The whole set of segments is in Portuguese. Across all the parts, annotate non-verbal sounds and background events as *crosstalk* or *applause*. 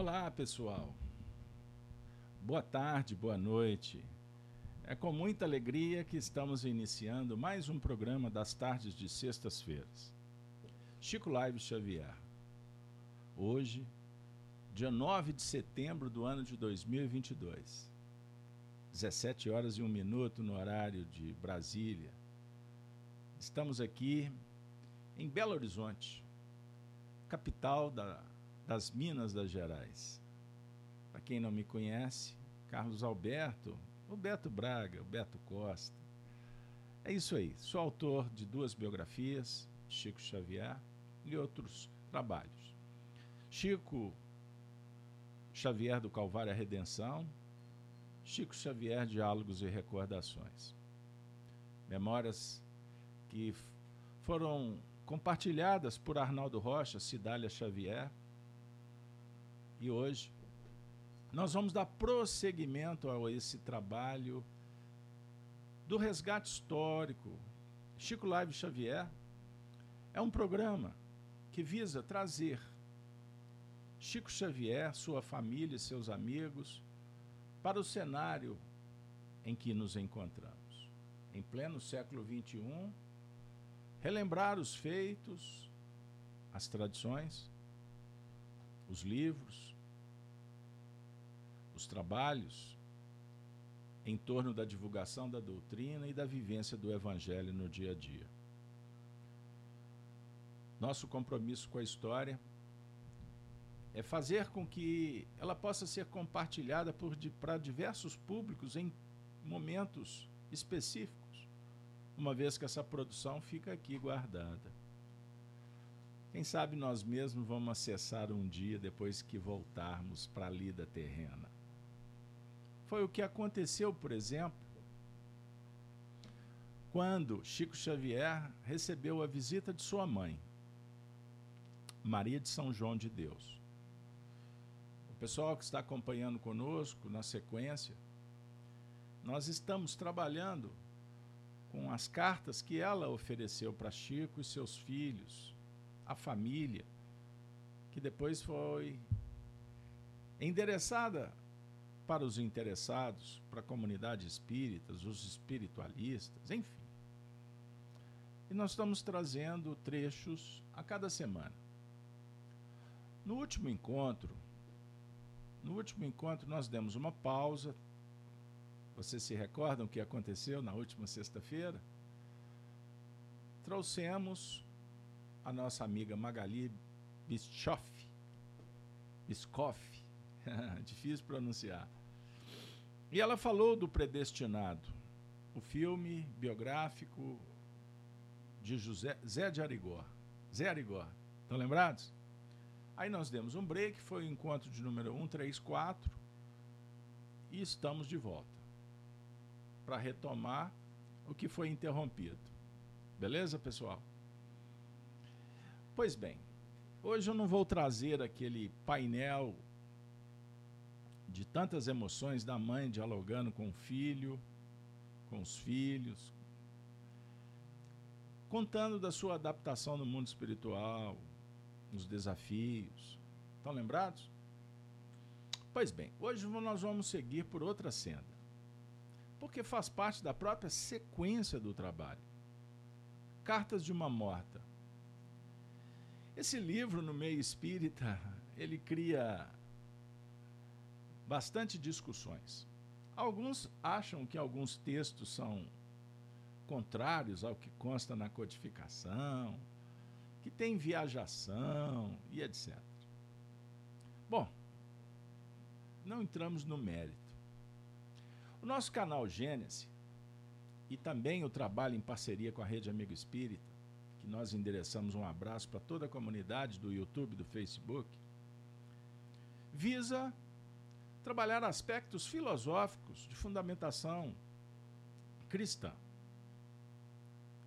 Olá, pessoal. Boa tarde, boa noite. É com muita alegria que estamos iniciando mais um programa das tardes de sextas-feiras. Chico Live Xavier. Hoje, dia 9 de setembro do ano de 2022. 17 horas e 1 minuto no horário de Brasília. Estamos aqui em Belo Horizonte, capital da, das Minas das Gerais. Para quem não me conhece, Carlos Alberto, o Beto Braga, o Beto Costa. É isso aí. Sou autor de duas biografias, Chico Xavier e outros trabalhos. Chico Xavier do Calvário à Redenção, Chico Xavier Diálogos e Recordações. Memórias que foram compartilhadas por Arnaldo Rocha, Cidália Xavier. E hoje nós vamos dar prosseguimento a esse trabalho do resgate histórico. Chico Live Xavier é um programa que visa trazer Chico Xavier, sua família e seus amigos para o cenário em que nos encontramos. Em pleno século XXI, relembrar os feitos, as tradições, os livros, os trabalhos em torno da divulgação da doutrina e da vivência do Evangelho no dia a dia. Nosso compromisso com a história é fazer com que ela possa ser compartilhada para diversos públicos em momentos específicos, uma vez que essa produção fica aqui guardada. Quem sabe nós mesmos vamos acessar um dia depois que voltarmos para a lida terrena. Foi o que aconteceu, por exemplo, quando Chico Xavier recebeu a visita de sua mãe, Maria de São João de Deus. Pessoal que está acompanhando conosco na sequência, nós estamos trabalhando com as cartas que ela ofereceu para Chico e seus filhos, a família, que depois foi endereçada para os interessados, para a comunidade espírita, os espiritualistas, enfim. E nós estamos trazendo trechos a cada semana. No último encontro, no último encontro, nós demos uma pausa. Vocês se recordam o que aconteceu na última sexta-feira? Trouxemos a nossa amiga Magali Bischoff. Biscoff. *laughs* Difícil pronunciar. E ela falou do Predestinado, o filme biográfico de José Zé de Arigó. Zé Arigó. Estão lembrados? Aí nós demos um break, foi o encontro de número 134 e estamos de volta para retomar o que foi interrompido. Beleza, pessoal? Pois bem, hoje eu não vou trazer aquele painel de tantas emoções da mãe dialogando com o filho, com os filhos, contando da sua adaptação no mundo espiritual, nos desafios. Estão lembrados? Pois bem, hoje nós vamos seguir por outra senda, porque faz parte da própria sequência do trabalho. Cartas de uma Morta. Esse livro no meio espírita, ele cria bastante discussões. Alguns acham que alguns textos são contrários ao que consta na codificação, que tem viajação e etc. Bom, não entramos no mérito. O nosso canal Gênesis e também o trabalho em parceria com a Rede Amigo Espírita, que nós endereçamos um abraço para toda a comunidade do YouTube, do Facebook, visa trabalhar aspectos filosóficos de fundamentação cristã.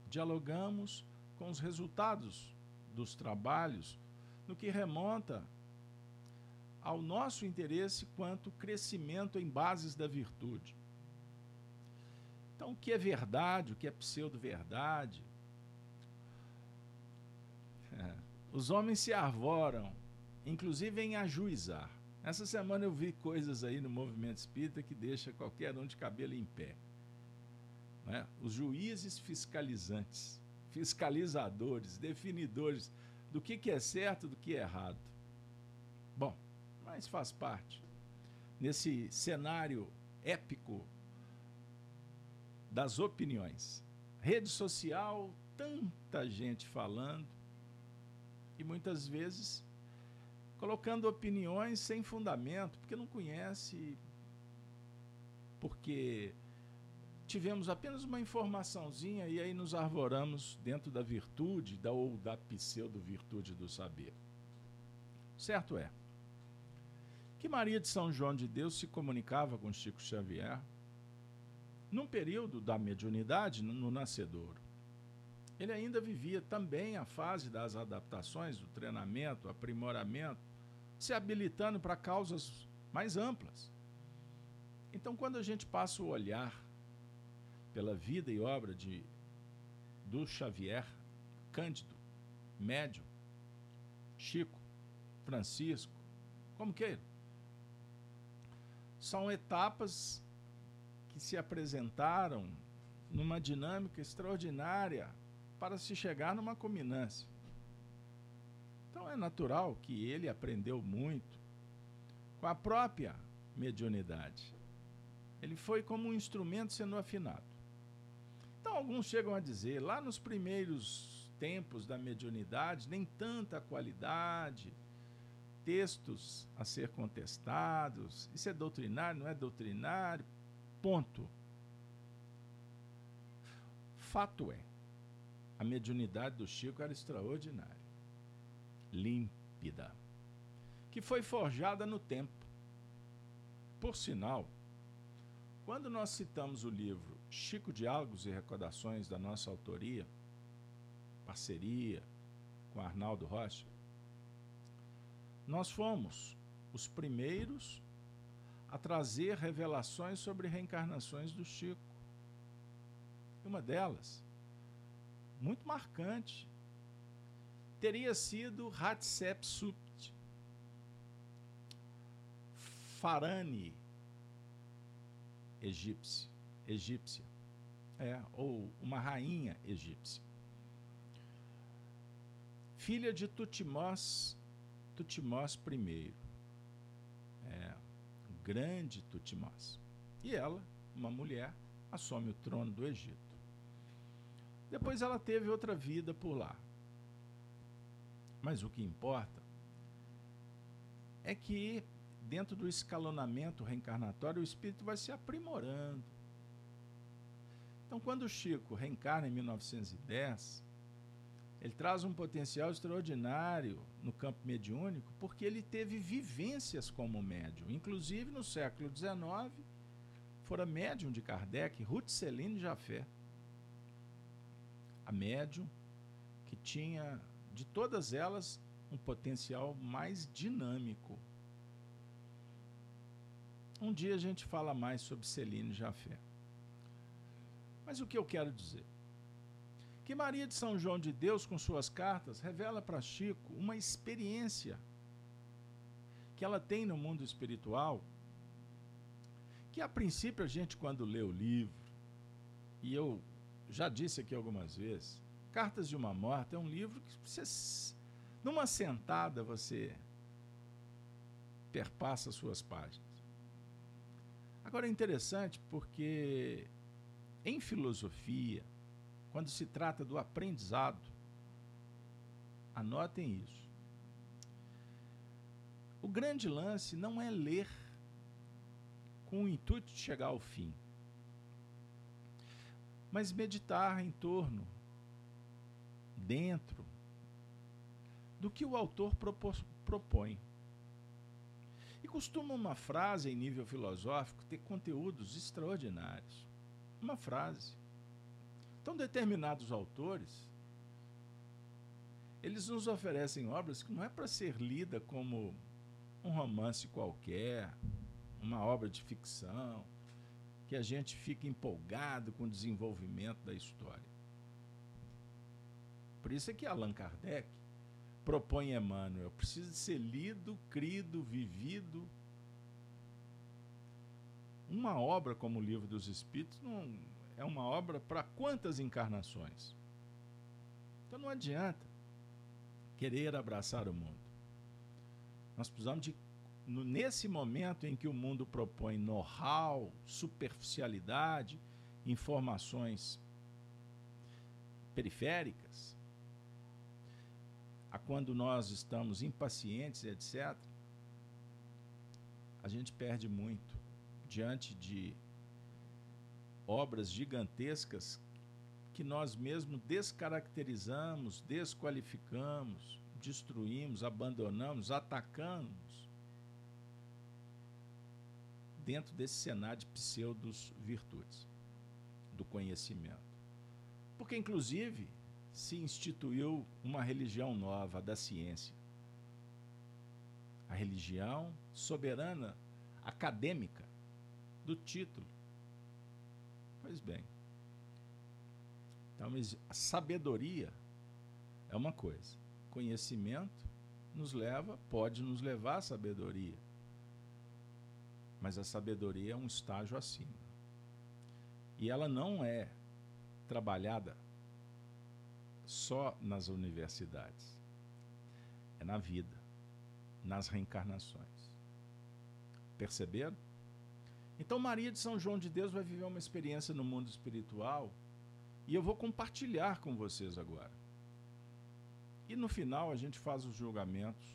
Dialogamos com os resultados dos trabalhos no que remonta ao nosso interesse quanto crescimento em bases da virtude. Então, o que é verdade, o que é pseudo-verdade? É. Os homens se arvoram, inclusive em ajuizar. Essa semana eu vi coisas aí no movimento espírita que deixa qualquer um de cabelo em pé. Né? Os juízes fiscalizantes, fiscalizadores, definidores do que, que é certo do que é errado. Bom, mas faz parte. Nesse cenário épico das opiniões. Rede social, tanta gente falando e muitas vezes colocando opiniões sem fundamento, porque não conhece, porque tivemos apenas uma informaçãozinha e aí nos arvoramos dentro da virtude da, ou da pseudo-virtude do saber. Certo é que Maria de São João de Deus se comunicava com Chico Xavier num período da mediunidade no nascedouro. Ele ainda vivia também a fase das adaptações, do treinamento, aprimoramento, se habilitando para causas mais amplas. Então, quando a gente passa o olhar pela vida e obra de do Xavier, Cândido, Médio, Chico, Francisco, como queira, são etapas que se apresentaram numa dinâmica extraordinária para se chegar numa culminância. Então é natural que ele aprendeu muito com a própria mediunidade. Ele foi como um instrumento sendo afinado. Então alguns chegam a dizer, lá nos primeiros tempos da mediunidade, nem tanta qualidade, textos a ser contestados, isso é doutrinário, não é doutrinário, ponto. Fato é, a mediunidade do Chico era extraordinária límpida, que foi forjada no tempo. Por sinal, quando nós citamos o livro Chico Diálogos e Recordações da nossa autoria, parceria com Arnaldo Rocha, nós fomos os primeiros a trazer revelações sobre reencarnações do Chico. Uma delas, muito marcante, teria sido Hatshepsut, Farane, egípcia, egípcia, é, ou uma rainha egípcia, filha de Tutmós, Tutmós I, é, grande Tutmós. E ela, uma mulher, assume o trono do Egito. Depois ela teve outra vida por lá. Mas o que importa é que, dentro do escalonamento reencarnatório, o espírito vai se aprimorando. Então, quando o Chico reencarna em 1910, ele traz um potencial extraordinário no campo mediúnico, porque ele teve vivências como médium. Inclusive, no século XIX, fora médium de Kardec, Ruth Celine Jafé. A médium que tinha de todas elas, um potencial mais dinâmico. Um dia a gente fala mais sobre Celine Jafé. Mas o que eu quero dizer? Que Maria de São João de Deus, com suas cartas, revela para Chico uma experiência que ela tem no mundo espiritual, que a princípio a gente, quando lê o livro, e eu já disse aqui algumas vezes, Cartas de uma Morta é um livro que você, numa sentada você perpassa suas páginas. Agora é interessante porque em filosofia, quando se trata do aprendizado, anotem isso. O grande lance não é ler com o intuito de chegar ao fim, mas meditar em torno dentro do que o autor propõe. E costuma uma frase em nível filosófico ter conteúdos extraordinários. Uma frase. Então, determinados autores, eles nos oferecem obras que não é para ser lida como um romance qualquer, uma obra de ficção, que a gente fica empolgado com o desenvolvimento da história. Por isso é que Allan Kardec propõe Emmanuel? Precisa ser lido, crido, vivido. Uma obra como o Livro dos Espíritos não é uma obra para quantas encarnações? Então não adianta querer abraçar o mundo. Nós precisamos de nesse momento em que o mundo propõe know-how, superficialidade, informações periféricas, a quando nós estamos impacientes, etc., a gente perde muito diante de obras gigantescas que nós mesmos descaracterizamos, desqualificamos, destruímos, abandonamos, atacamos dentro desse cenário de pseudos virtudes do conhecimento. Porque, inclusive, se instituiu uma religião nova da ciência. A religião soberana acadêmica do título. Pois bem. Então, a sabedoria é uma coisa. Conhecimento nos leva, pode nos levar à sabedoria. Mas a sabedoria é um estágio acima. E ela não é trabalhada só nas universidades. É na vida, nas reencarnações. Perceberam? Então, Maria de São João de Deus vai viver uma experiência no mundo espiritual e eu vou compartilhar com vocês agora. E no final a gente faz os julgamentos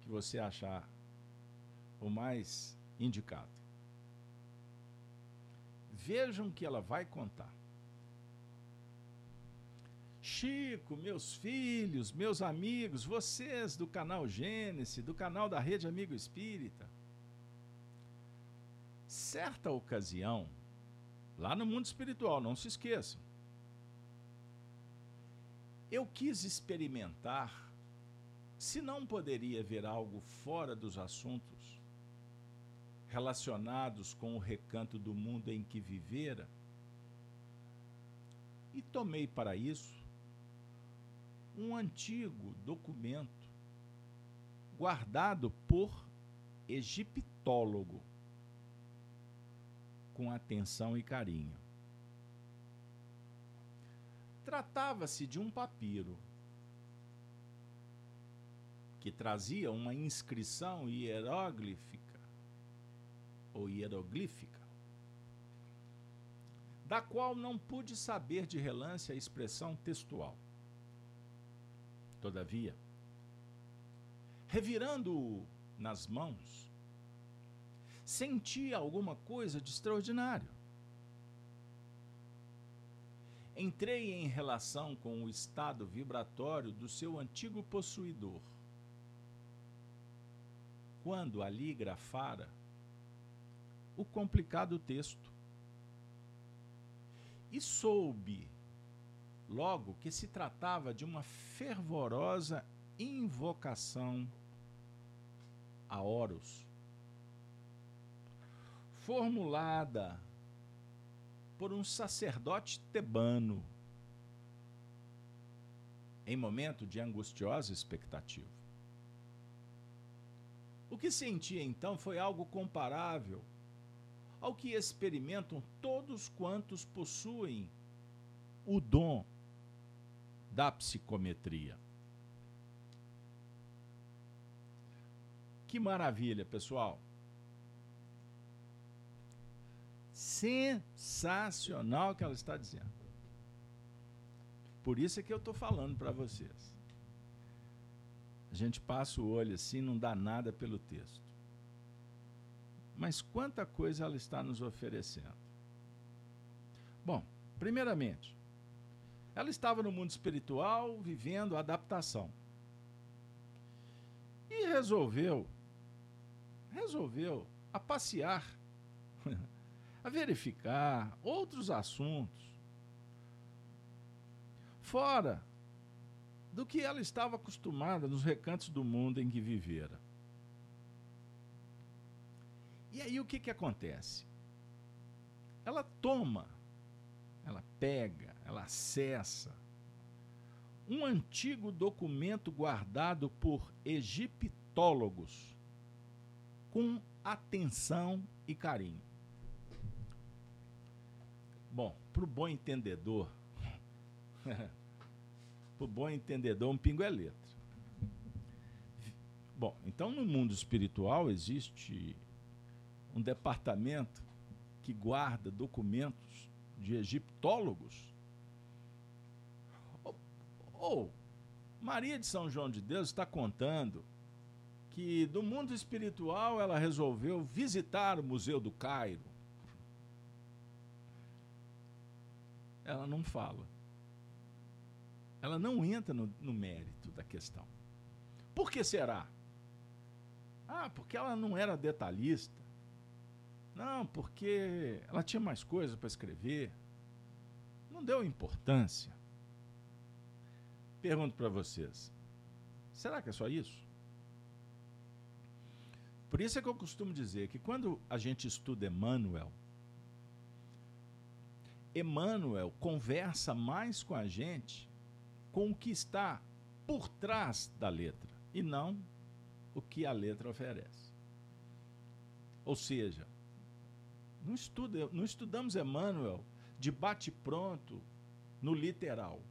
que você achar o mais indicado. Vejam que ela vai contar. Chico, meus filhos, meus amigos, vocês do canal Gênesis, do canal da Rede Amigo Espírita. Certa ocasião, lá no mundo espiritual, não se esqueçam, eu quis experimentar se não poderia haver algo fora dos assuntos relacionados com o recanto do mundo em que vivera, e tomei para isso um antigo documento guardado por egiptólogo com atenção e carinho. Tratava-se de um papiro que trazia uma inscrição hieroglífica ou hieroglífica, da qual não pude saber de relance a expressão textual. Todavia, revirando-o nas mãos, senti alguma coisa de extraordinário. Entrei em relação com o estado vibratório do seu antigo possuidor. Quando ali grafara o complicado texto. E soube logo que se tratava de uma fervorosa invocação a Horus, formulada por um sacerdote tebano em momento de angustiosa expectativa. O que senti então foi algo comparável ao que experimentam todos quantos possuem o dom da psicometria. Que maravilha, pessoal! Sensacional o que ela está dizendo. Por isso é que eu estou falando para vocês. A gente passa o olho assim, não dá nada pelo texto. Mas quanta coisa ela está nos oferecendo. Bom, primeiramente, ela estava no mundo espiritual vivendo adaptação. E resolveu, resolveu a passear, *laughs* a verificar outros assuntos, fora do que ela estava acostumada nos recantos do mundo em que vivera. E aí o que, que acontece? Ela toma, ela pega, ela acessa um antigo documento guardado por egiptólogos com atenção e carinho. Bom, para o bom entendedor, *laughs* para o bom entendedor, um pingo é letra. Bom, então no mundo espiritual existe um departamento que guarda documentos de egiptólogos. Ou, ou Maria de São João de Deus está contando que do mundo espiritual ela resolveu visitar o Museu do Cairo. Ela não fala. Ela não entra no, no mérito da questão. Por que será? Ah, porque ela não era detalhista. Não, porque ela tinha mais coisa para escrever. Não deu importância. Pergunto para vocês: será que é só isso? Por isso é que eu costumo dizer que quando a gente estuda Emmanuel, Emmanuel conversa mais com a gente com o que está por trás da letra e não o que a letra oferece. Ou seja, não, estuda, não estudamos Emmanuel de bate-pronto no literal.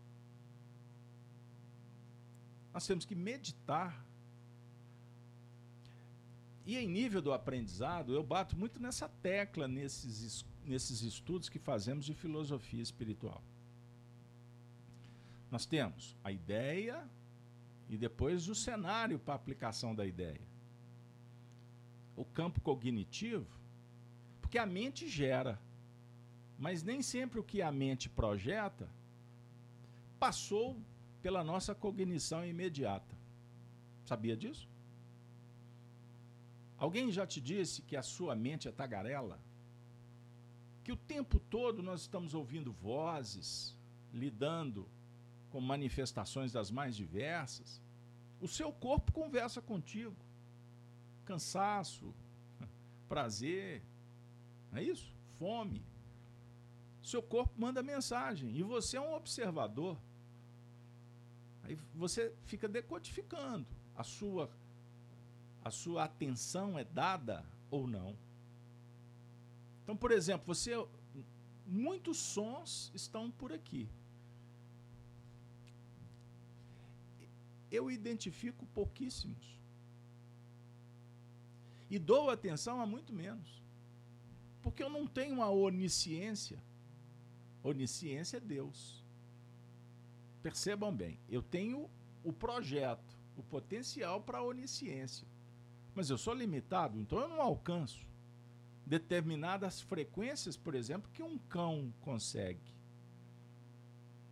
Nós temos que meditar. E em nível do aprendizado, eu bato muito nessa tecla nesses, nesses estudos que fazemos de filosofia espiritual. Nós temos a ideia, e depois o cenário para aplicação da ideia. O campo cognitivo, porque a mente gera, mas nem sempre o que a mente projeta passou pela nossa cognição imediata. Sabia disso? Alguém já te disse que a sua mente é tagarela? Que o tempo todo nós estamos ouvindo vozes, lidando com manifestações das mais diversas, o seu corpo conversa contigo. Cansaço, *laughs* prazer, não é isso? Fome. Seu corpo manda mensagem e você é um observador. Aí você fica decodificando. A sua a sua atenção é dada ou não. Então, por exemplo, você muitos sons estão por aqui. eu identifico pouquíssimos. E dou atenção a muito menos. Porque eu não tenho a onisciência. Onisciência é Deus. Percebam bem, eu tenho o projeto, o potencial para a onisciência. Mas eu sou limitado, então eu não alcanço determinadas frequências, por exemplo, que um cão consegue.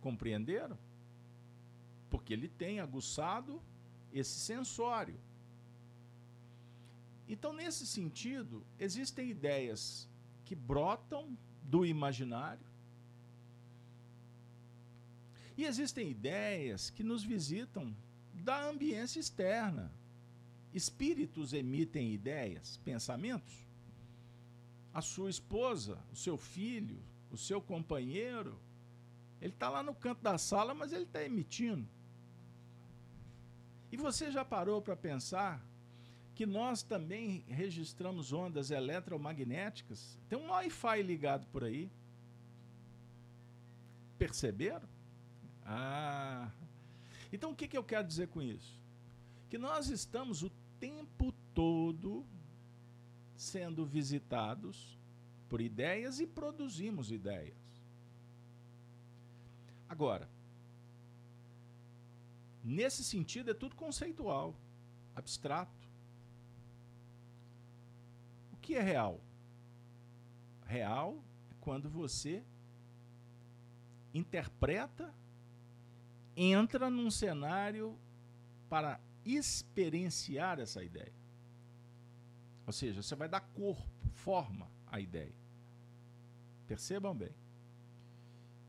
Compreenderam? porque ele tem aguçado esse sensório. Então, nesse sentido, existem ideias que brotam do imaginário e existem ideias que nos visitam da ambiência externa. Espíritos emitem ideias, pensamentos. A sua esposa, o seu filho, o seu companheiro, ele está lá no canto da sala, mas ele está emitindo. E você já parou para pensar que nós também registramos ondas eletromagnéticas? Tem um Wi-Fi ligado por aí. Perceberam? Ah. Então o que, que eu quero dizer com isso? Que nós estamos o tempo todo sendo visitados por ideias e produzimos ideias. Agora, Nesse sentido, é tudo conceitual, abstrato. O que é real? Real é quando você interpreta, entra num cenário para experienciar essa ideia. Ou seja, você vai dar corpo, forma à ideia. Percebam bem.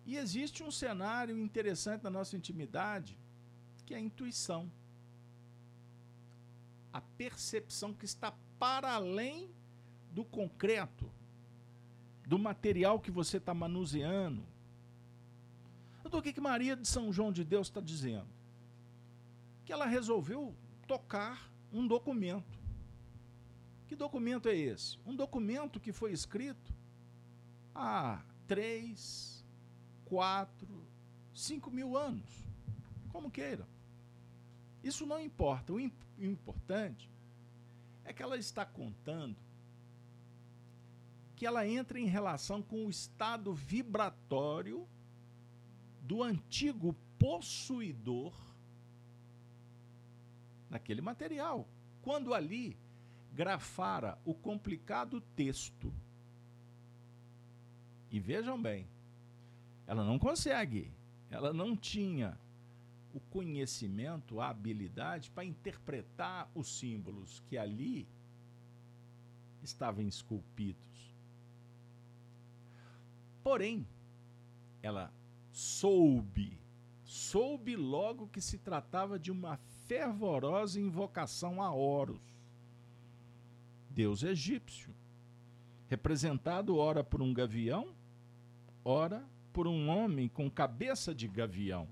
E existe um cenário interessante na nossa intimidade que é a intuição. A percepção que está para além do concreto, do material que você está manuseando. Do que, que Maria de São João de Deus está dizendo? Que ela resolveu tocar um documento. Que documento é esse? Um documento que foi escrito há três, quatro, cinco mil anos. Como queira. Isso não importa. O, imp o importante é que ela está contando que ela entra em relação com o estado vibratório do antigo possuidor naquele material. Quando ali grafara o complicado texto. E vejam bem, ela não consegue, ela não tinha o conhecimento, a habilidade para interpretar os símbolos que ali estavam esculpidos. Porém, ela soube, soube logo que se tratava de uma fervorosa invocação a Horus, deus egípcio, representado ora por um gavião, ora por um homem com cabeça de gavião.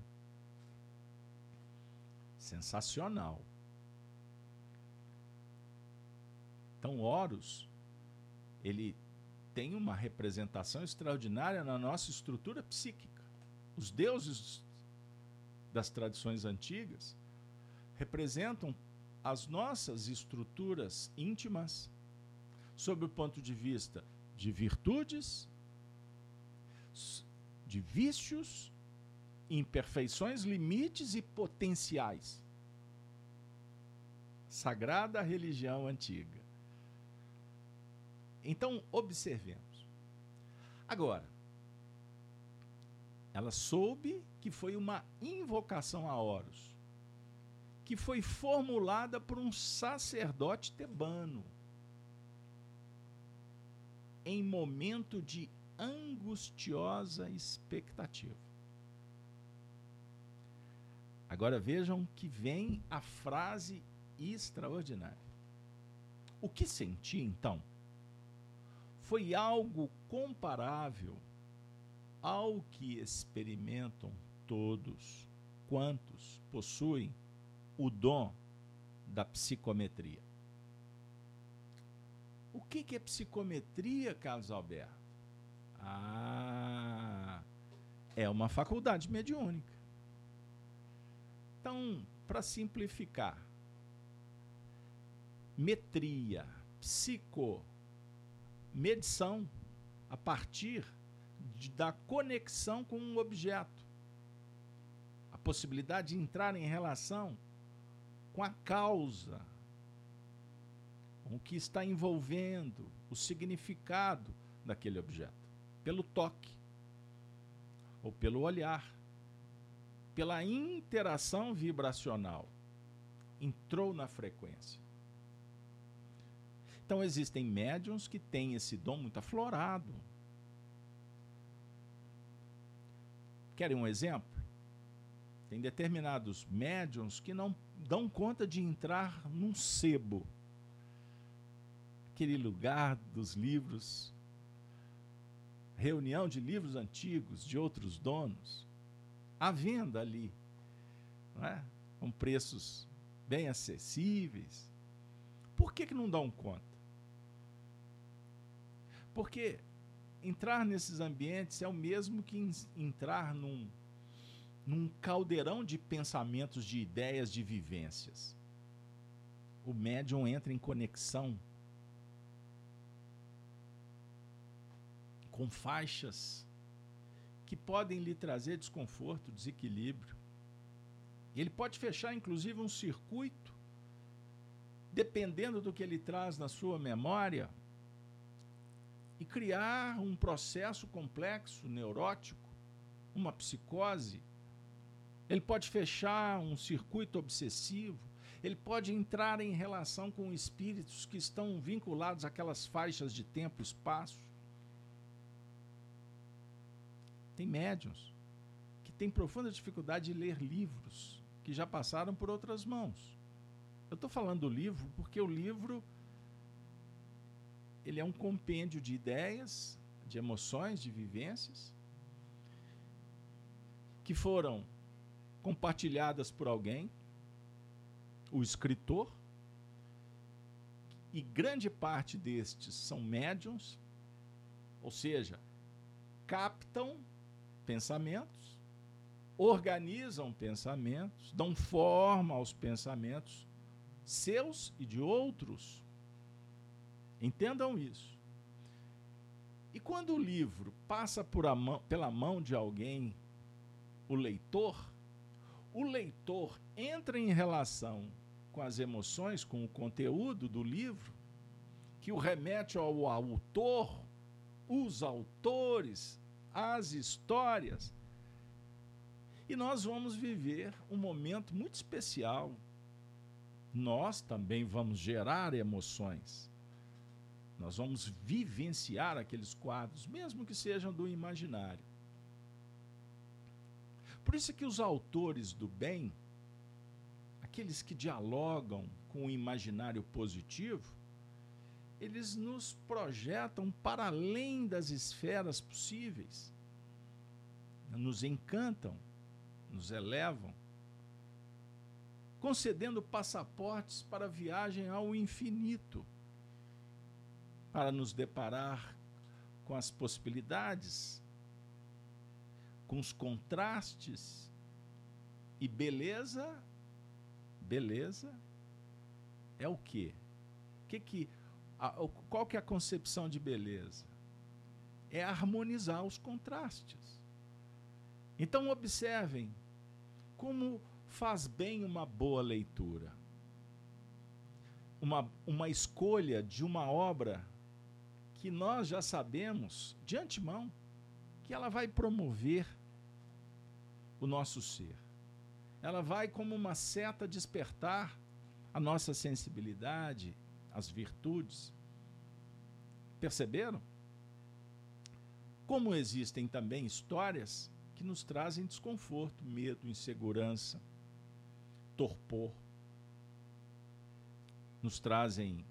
Sensacional. Então, Horus, ele tem uma representação extraordinária na nossa estrutura psíquica. Os deuses das tradições antigas representam as nossas estruturas íntimas sob o ponto de vista de virtudes, de vícios, imperfeições, limites e potenciais. Sagrada religião antiga. Então, observemos. Agora, ela soube que foi uma invocação a Horus, que foi formulada por um sacerdote tebano, em momento de angustiosa expectativa. Agora vejam que vem a frase extraordinária. O que senti então? foi algo comparável ao que experimentam todos quantos possuem o dom da psicometria. O que, que é psicometria, Carlos Alberto? Ah, é uma faculdade mediúnica. Então, para simplificar, metria, psico, medição a partir de, da conexão com um objeto. A possibilidade de entrar em relação com a causa, com o que está envolvendo, o significado daquele objeto, pelo toque ou pelo olhar, pela interação vibracional. Entrou na frequência. Então existem médiums que têm esse dom muito aflorado. Querem um exemplo? Tem determinados médiums que não dão conta de entrar num sebo. Aquele lugar dos livros, reunião de livros antigos de outros donos, à venda ali, não é? com preços bem acessíveis. Por que, que não dão conta? Porque entrar nesses ambientes é o mesmo que entrar num, num caldeirão de pensamentos, de ideias, de vivências. O médium entra em conexão com faixas que podem lhe trazer desconforto, desequilíbrio. Ele pode fechar, inclusive, um circuito, dependendo do que ele traz na sua memória, e criar um processo complexo, neurótico, uma psicose. Ele pode fechar um circuito obsessivo, ele pode entrar em relação com espíritos que estão vinculados àquelas faixas de tempo e espaço. Tem médiums que têm profunda dificuldade de ler livros que já passaram por outras mãos. Eu estou falando do livro porque o livro ele é um compêndio de ideias, de emoções, de vivências. que foram compartilhadas por alguém, o escritor, e grande parte destes são médiums, ou seja, captam pensamentos, organizam pensamentos, dão forma aos pensamentos seus e de outros. Entendam isso. E quando o livro passa mão, pela mão de alguém, o leitor, o leitor entra em relação com as emoções, com o conteúdo do livro, que o remete ao autor, os autores, as histórias. E nós vamos viver um momento muito especial. Nós também vamos gerar emoções. Nós vamos vivenciar aqueles quadros, mesmo que sejam do imaginário. Por isso que os autores do bem, aqueles que dialogam com o imaginário positivo, eles nos projetam para além das esferas possíveis, nos encantam, nos elevam, concedendo passaportes para viagem ao infinito, para nos deparar com as possibilidades com os contrastes e beleza, beleza é o quê? Que que a, qual que é a concepção de beleza? É harmonizar os contrastes. Então observem como faz bem uma boa leitura. Uma, uma escolha de uma obra que nós já sabemos de antemão que ela vai promover o nosso ser. Ela vai como uma seta despertar a nossa sensibilidade, as virtudes. Perceberam? Como existem também histórias que nos trazem desconforto, medo, insegurança, torpor, nos trazem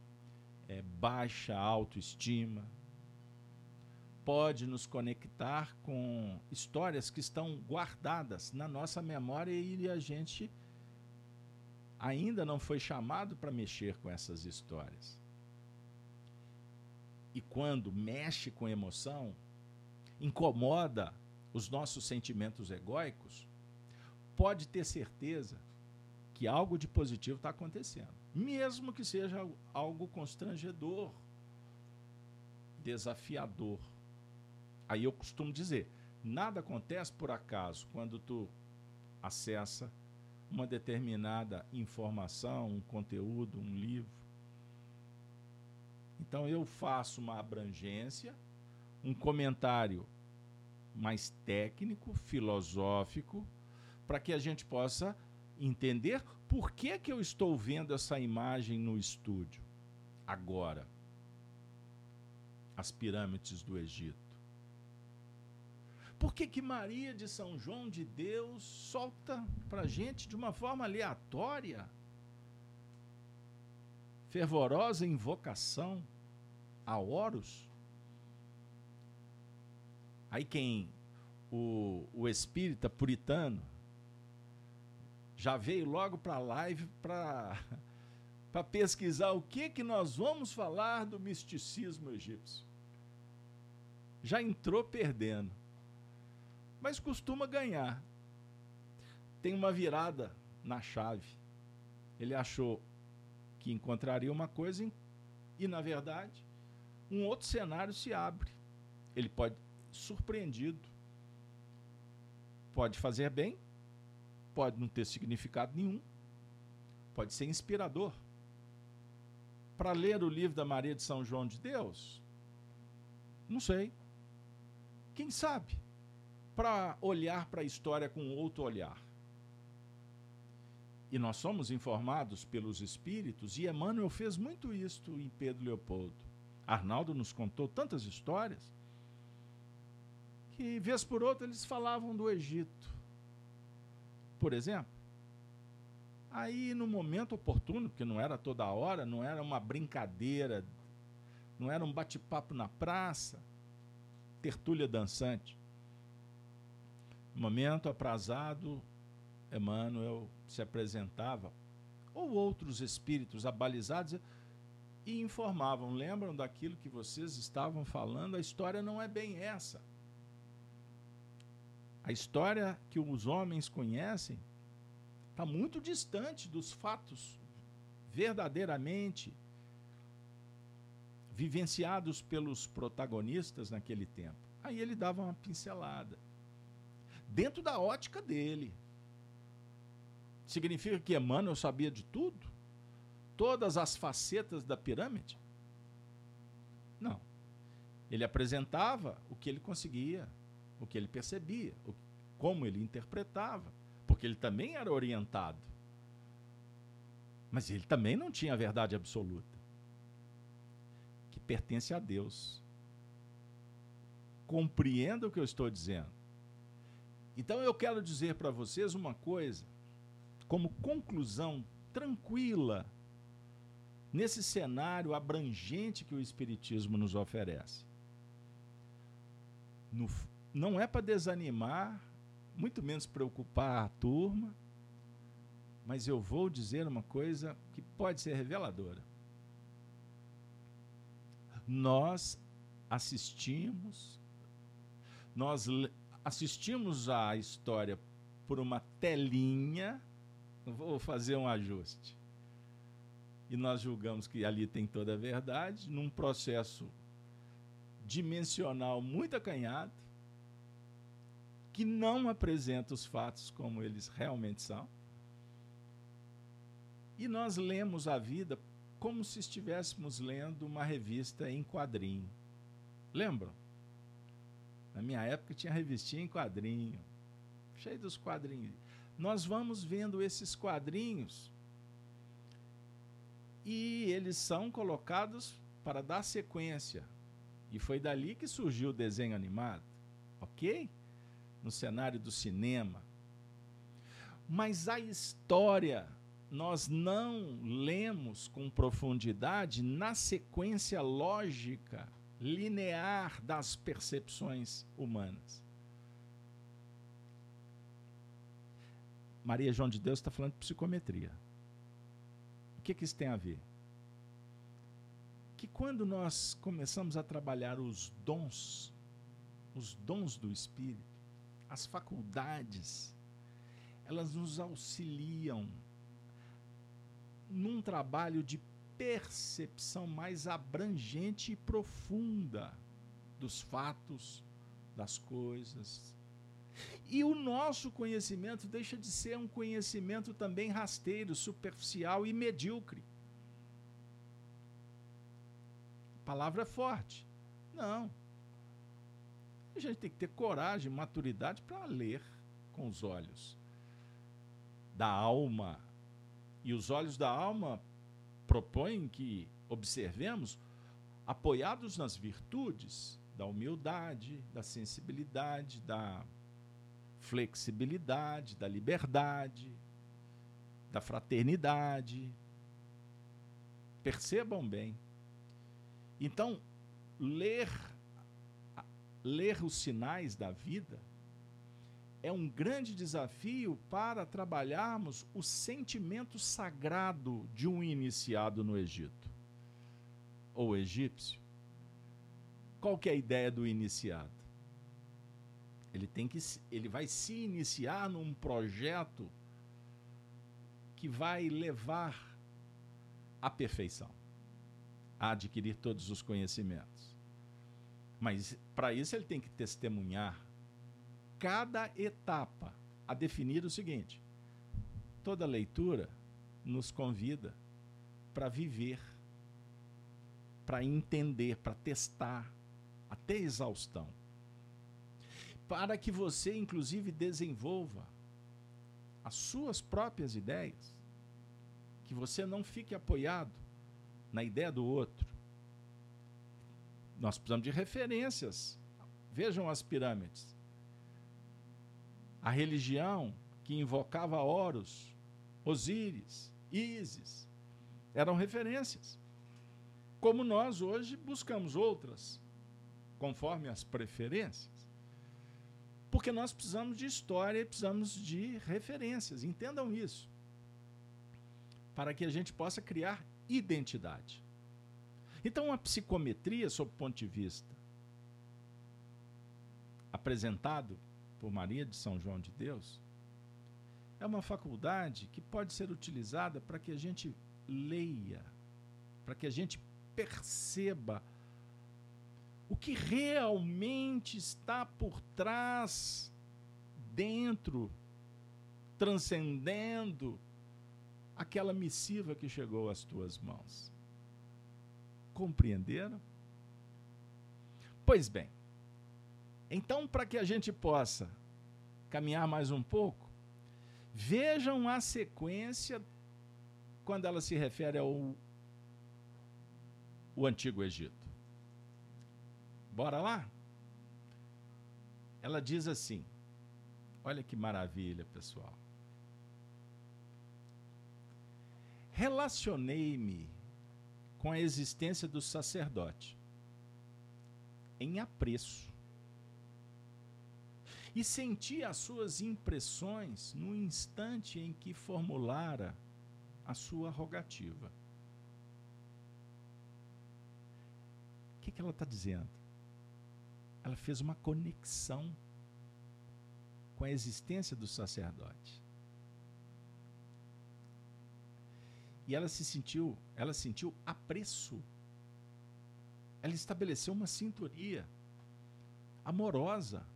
é, baixa autoestima, pode nos conectar com histórias que estão guardadas na nossa memória e a gente ainda não foi chamado para mexer com essas histórias. E quando mexe com emoção, incomoda os nossos sentimentos egóicos, pode ter certeza que algo de positivo está acontecendo, mesmo que seja algo constrangedor, desafiador. Aí eu costumo dizer, nada acontece por acaso quando tu acessa uma determinada informação, um conteúdo, um livro. Então eu faço uma abrangência, um comentário mais técnico, filosófico, para que a gente possa entender por que, que eu estou vendo essa imagem no estúdio agora. As pirâmides do Egito. Por que, que Maria de São João de Deus solta para gente de uma forma aleatória? Fervorosa invocação a Horus? Aí quem, o, o espírita puritano, já veio logo para a live para *laughs* para pesquisar o que que nós vamos falar do misticismo egípcio. Já entrou perdendo mas costuma ganhar. Tem uma virada na chave. Ele achou que encontraria uma coisa e, na verdade, um outro cenário se abre. Ele pode, surpreendido, pode fazer bem, pode não ter significado nenhum, pode ser inspirador. Para ler o livro da Maria de São João de Deus? Não sei. Quem sabe? para olhar para a história com outro olhar. E nós somos informados pelos espíritos, e Emmanuel fez muito isto em Pedro Leopoldo. Arnaldo nos contou tantas histórias que, vez por outra, eles falavam do Egito. Por exemplo, aí no momento oportuno, porque não era toda hora, não era uma brincadeira, não era um bate-papo na praça, tertúlia dançante momento aprazado, Emmanuel se apresentava, ou outros espíritos abalizados, e informavam: lembram daquilo que vocês estavam falando? A história não é bem essa. A história que os homens conhecem está muito distante dos fatos verdadeiramente vivenciados pelos protagonistas naquele tempo. Aí ele dava uma pincelada. Dentro da ótica dele. Significa que Emmanuel sabia de tudo? Todas as facetas da pirâmide? Não. Ele apresentava o que ele conseguia, o que ele percebia, o, como ele interpretava, porque ele também era orientado. Mas ele também não tinha a verdade absoluta, que pertence a Deus. Compreenda o que eu estou dizendo. Então eu quero dizer para vocês uma coisa, como conclusão tranquila, nesse cenário abrangente que o Espiritismo nos oferece. No, não é para desanimar, muito menos preocupar a turma, mas eu vou dizer uma coisa que pode ser reveladora. Nós assistimos, nós assistimos a história por uma telinha, vou fazer um ajuste. E nós julgamos que ali tem toda a verdade, num processo dimensional muito acanhado, que não apresenta os fatos como eles realmente são. E nós lemos a vida como se estivéssemos lendo uma revista em quadrinho. Lembram? Na minha época tinha revistinha em quadrinho, cheio dos quadrinhos. Nós vamos vendo esses quadrinhos e eles são colocados para dar sequência. E foi dali que surgiu o desenho animado, ok? No cenário do cinema. Mas a história nós não lemos com profundidade na sequência lógica linear das percepções humanas. Maria João de Deus está falando de psicometria. O que, que isso tem a ver? Que quando nós começamos a trabalhar os dons, os dons do Espírito, as faculdades, elas nos auxiliam num trabalho de percepção mais abrangente e profunda dos fatos, das coisas. E o nosso conhecimento deixa de ser um conhecimento também rasteiro, superficial e medíocre. Palavra é forte. Não. Gente tem que ter coragem, maturidade para ler com os olhos da alma. E os olhos da alma propõe que observemos, apoiados nas virtudes da humildade, da sensibilidade, da flexibilidade, da liberdade, da fraternidade. Percebam bem. Então, ler ler os sinais da vida é um grande desafio para trabalharmos o sentimento sagrado de um iniciado no Egito ou egípcio. Qual que é a ideia do iniciado? Ele tem que ele vai se iniciar num projeto que vai levar à perfeição, a adquirir todos os conhecimentos. Mas para isso ele tem que testemunhar cada etapa a definir o seguinte: toda leitura nos convida para viver, para entender, para testar até exaustão. Para que você, inclusive, desenvolva as suas próprias ideias, que você não fique apoiado na ideia do outro. Nós precisamos de referências. Vejam as pirâmides a religião que invocava Horus, Osíris, Ísis, eram referências. Como nós hoje buscamos outras, conforme as preferências. Porque nós precisamos de história, precisamos de referências, entendam isso. Para que a gente possa criar identidade. Então, a psicometria, sob o ponto de vista apresentado por Maria de São João de Deus, é uma faculdade que pode ser utilizada para que a gente leia, para que a gente perceba o que realmente está por trás, dentro, transcendendo aquela missiva que chegou às tuas mãos. Compreenderam? Pois bem, então, para que a gente possa caminhar mais um pouco, vejam a sequência quando ela se refere ao o Antigo Egito. Bora lá? Ela diz assim: olha que maravilha, pessoal. Relacionei-me com a existência do sacerdote em apreço e senti as suas impressões no instante em que formulara a sua rogativa. O que, que ela está dizendo? ela fez uma conexão com a existência do sacerdote. E ela se sentiu, ela sentiu apreço. Ela estabeleceu uma sintonia amorosa,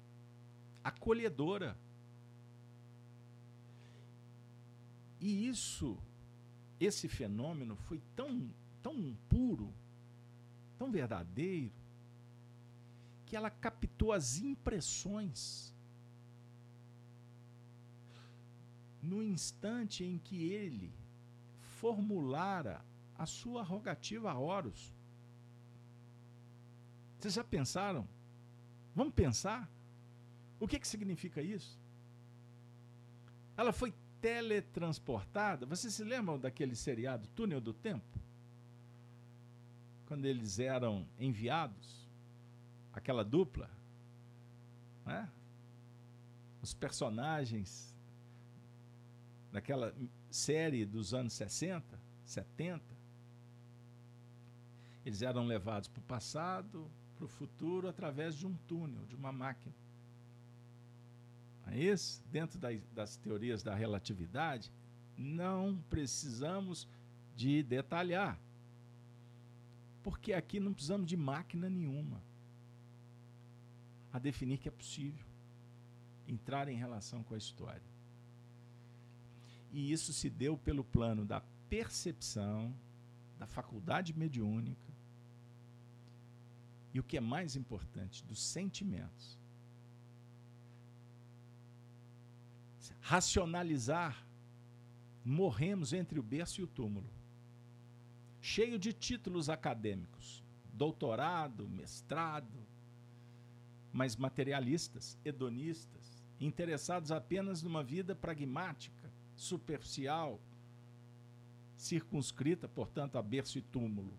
acolhedora. E isso, esse fenômeno foi tão, tão puro, tão verdadeiro, que ela captou as impressões no instante em que ele formulara a sua rogativa a Horus. Vocês já pensaram? Vamos pensar? O que, que significa isso? Ela foi teletransportada. Vocês se lembram daquele seriado Túnel do Tempo? Quando eles eram enviados aquela dupla, né? os personagens daquela série dos anos 60, 70, eles eram levados para o passado, para o futuro, através de um túnel, de uma máquina. É isso? Dentro das teorias da relatividade, não precisamos de detalhar. Porque aqui não precisamos de máquina nenhuma a definir que é possível entrar em relação com a história. E isso se deu pelo plano da percepção, da faculdade mediúnica e o que é mais importante, dos sentimentos. Racionalizar, morremos entre o berço e o túmulo. Cheio de títulos acadêmicos, doutorado, mestrado, mas materialistas, hedonistas, interessados apenas numa vida pragmática, superficial, circunscrita, portanto, a berço e túmulo.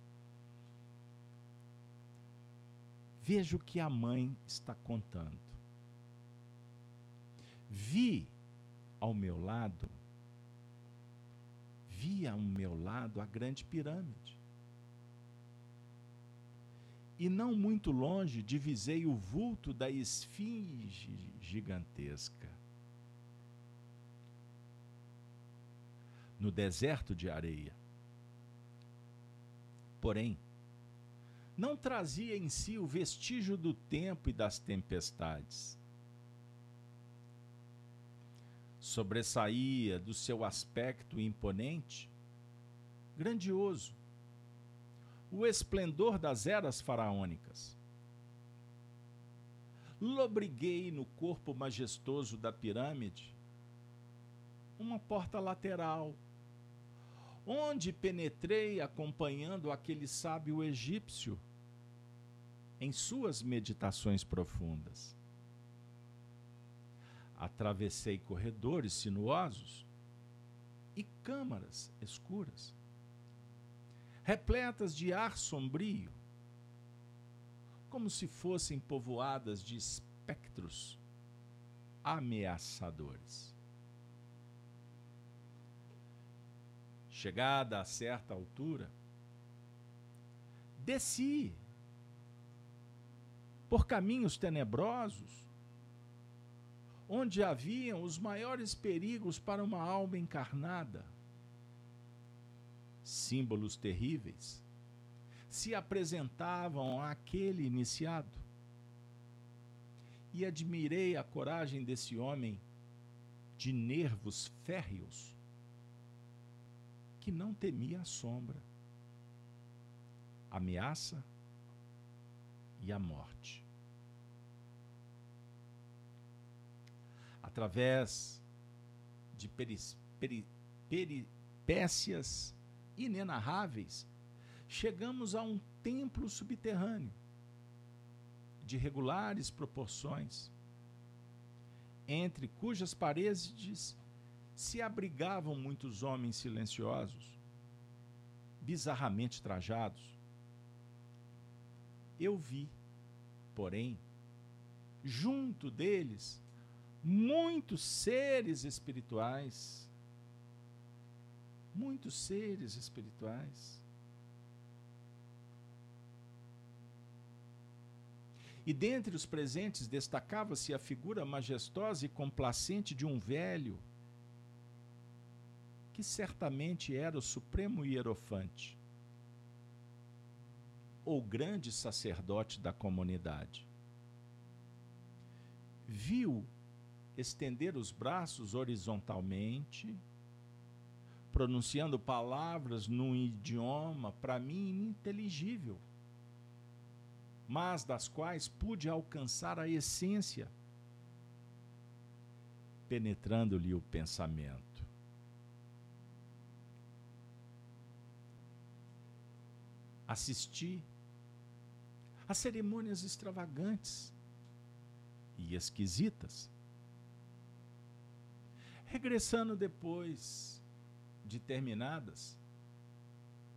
Veja o que a mãe está contando. Vi ao meu lado, vi ao meu lado a grande pirâmide e não muito longe divisei o vulto da esfinge gigantesca. No deserto de areia. Porém, não trazia em si o vestígio do tempo e das tempestades. Sobressaía do seu aspecto imponente, grandioso, o esplendor das eras faraônicas. Lobriguei no corpo majestoso da pirâmide uma porta lateral, onde penetrei acompanhando aquele sábio egípcio em suas meditações profundas. Atravessei corredores sinuosos e câmaras escuras repletas de ar sombrio, como se fossem povoadas de espectros ameaçadores. Chegada a certa altura, desci por caminhos tenebrosos, onde haviam os maiores perigos para uma alma encarnada. Símbolos terríveis se apresentavam àquele iniciado. E admirei a coragem desse homem de nervos férreos, que não temia a sombra, ameaça e a morte. Através de peris, peri, peripécias inenarráveis, chegamos a um templo subterrâneo de regulares proporções, entre cujas paredes se abrigavam muitos homens silenciosos, bizarramente trajados. Eu vi, porém, junto deles, muitos seres espirituais, muitos seres espirituais E dentre os presentes destacava-se a figura majestosa e complacente de um velho, que certamente era o supremo hierofante, ou grande sacerdote da comunidade. Viu estender os braços horizontalmente, pronunciando palavras num idioma para mim ininteligível mas das quais pude alcançar a essência, penetrando-lhe o pensamento. Assisti a cerimônias extravagantes e esquisitas. Regressando depois de terminadas,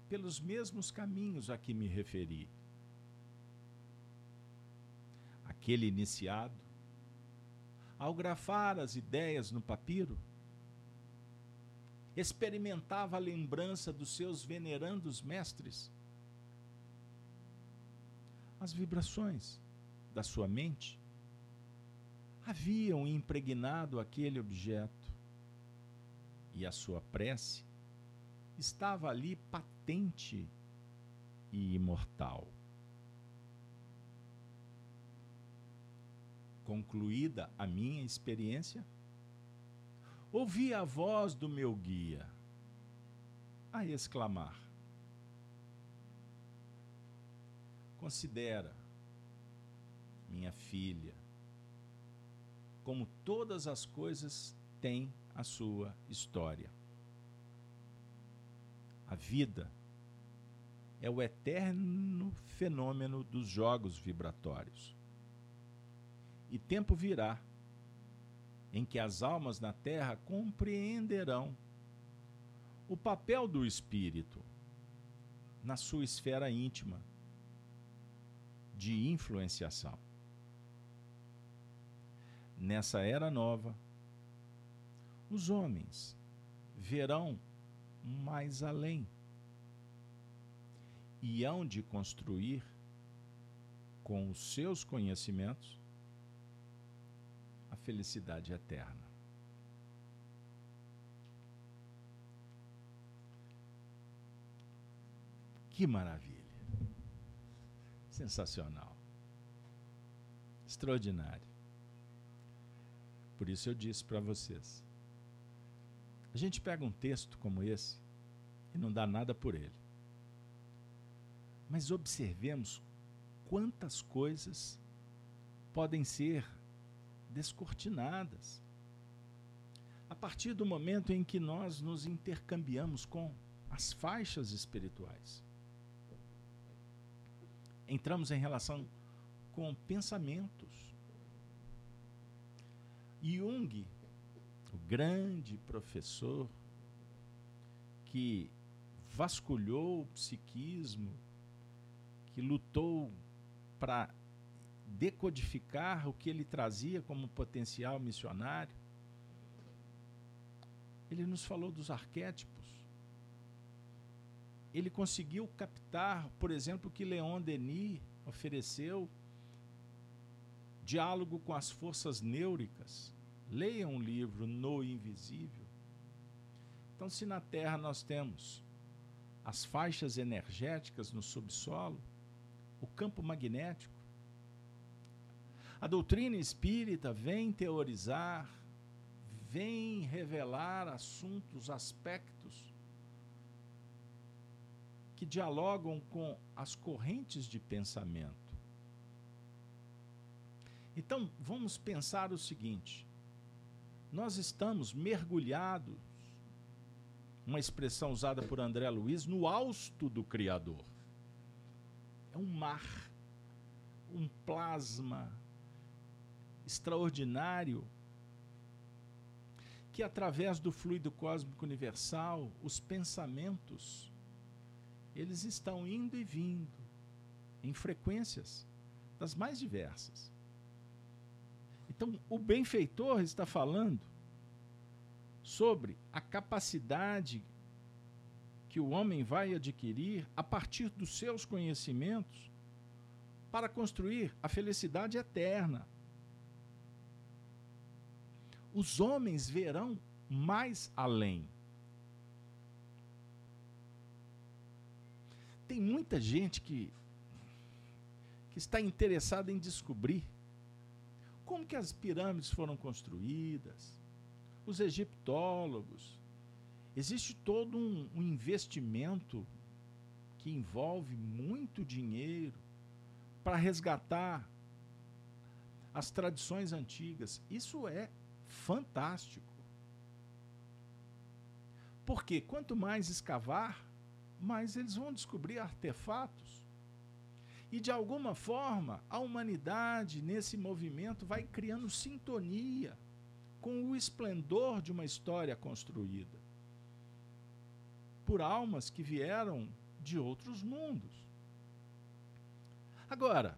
pelos mesmos caminhos a que me referi aquele iniciado, ao grafar as ideias no papiro, experimentava a lembrança dos seus venerandos mestres. As vibrações da sua mente haviam impregnado aquele objeto e a sua prece estava ali patente e imortal. Concluída a minha experiência, ouvi a voz do meu guia a exclamar: Considera, minha filha, como todas as coisas têm a sua história. A vida é o eterno fenômeno dos jogos vibratórios. E tempo virá em que as almas na terra compreenderão o papel do espírito na sua esfera íntima de influenciação. Nessa era nova, os homens verão mais além e hão de construir com os seus conhecimentos felicidade eterna. Que maravilha! Sensacional. Extraordinário. Por isso eu disse para vocês. A gente pega um texto como esse e não dá nada por ele. Mas observemos quantas coisas podem ser descortinadas. A partir do momento em que nós nos intercambiamos com as faixas espirituais, entramos em relação com pensamentos. Jung, o grande professor que vasculhou o psiquismo, que lutou para decodificar o que ele trazia como potencial missionário. Ele nos falou dos arquétipos. Ele conseguiu captar, por exemplo, o que Leon Denis ofereceu diálogo com as forças neuricas. Leiam um livro No Invisível. Então, se na Terra nós temos as faixas energéticas no subsolo, o campo magnético, a doutrina espírita vem teorizar, vem revelar assuntos, aspectos que dialogam com as correntes de pensamento. Então, vamos pensar o seguinte: nós estamos mergulhados, uma expressão usada por André Luiz, no hausto do Criador. É um mar, um plasma extraordinário que, através do fluido cósmico universal, os pensamentos eles estão indo e vindo em frequências das mais diversas. Então, o benfeitor está falando sobre a capacidade que o homem vai adquirir a partir dos seus conhecimentos para construir a felicidade eterna. Os homens verão mais além. Tem muita gente que, que está interessada em descobrir como que as pirâmides foram construídas, os egiptólogos. Existe todo um, um investimento que envolve muito dinheiro para resgatar as tradições antigas. Isso é fantástico. Porque quanto mais escavar, mais eles vão descobrir artefatos e de alguma forma, a humanidade nesse movimento vai criando sintonia com o esplendor de uma história construída por almas que vieram de outros mundos. Agora,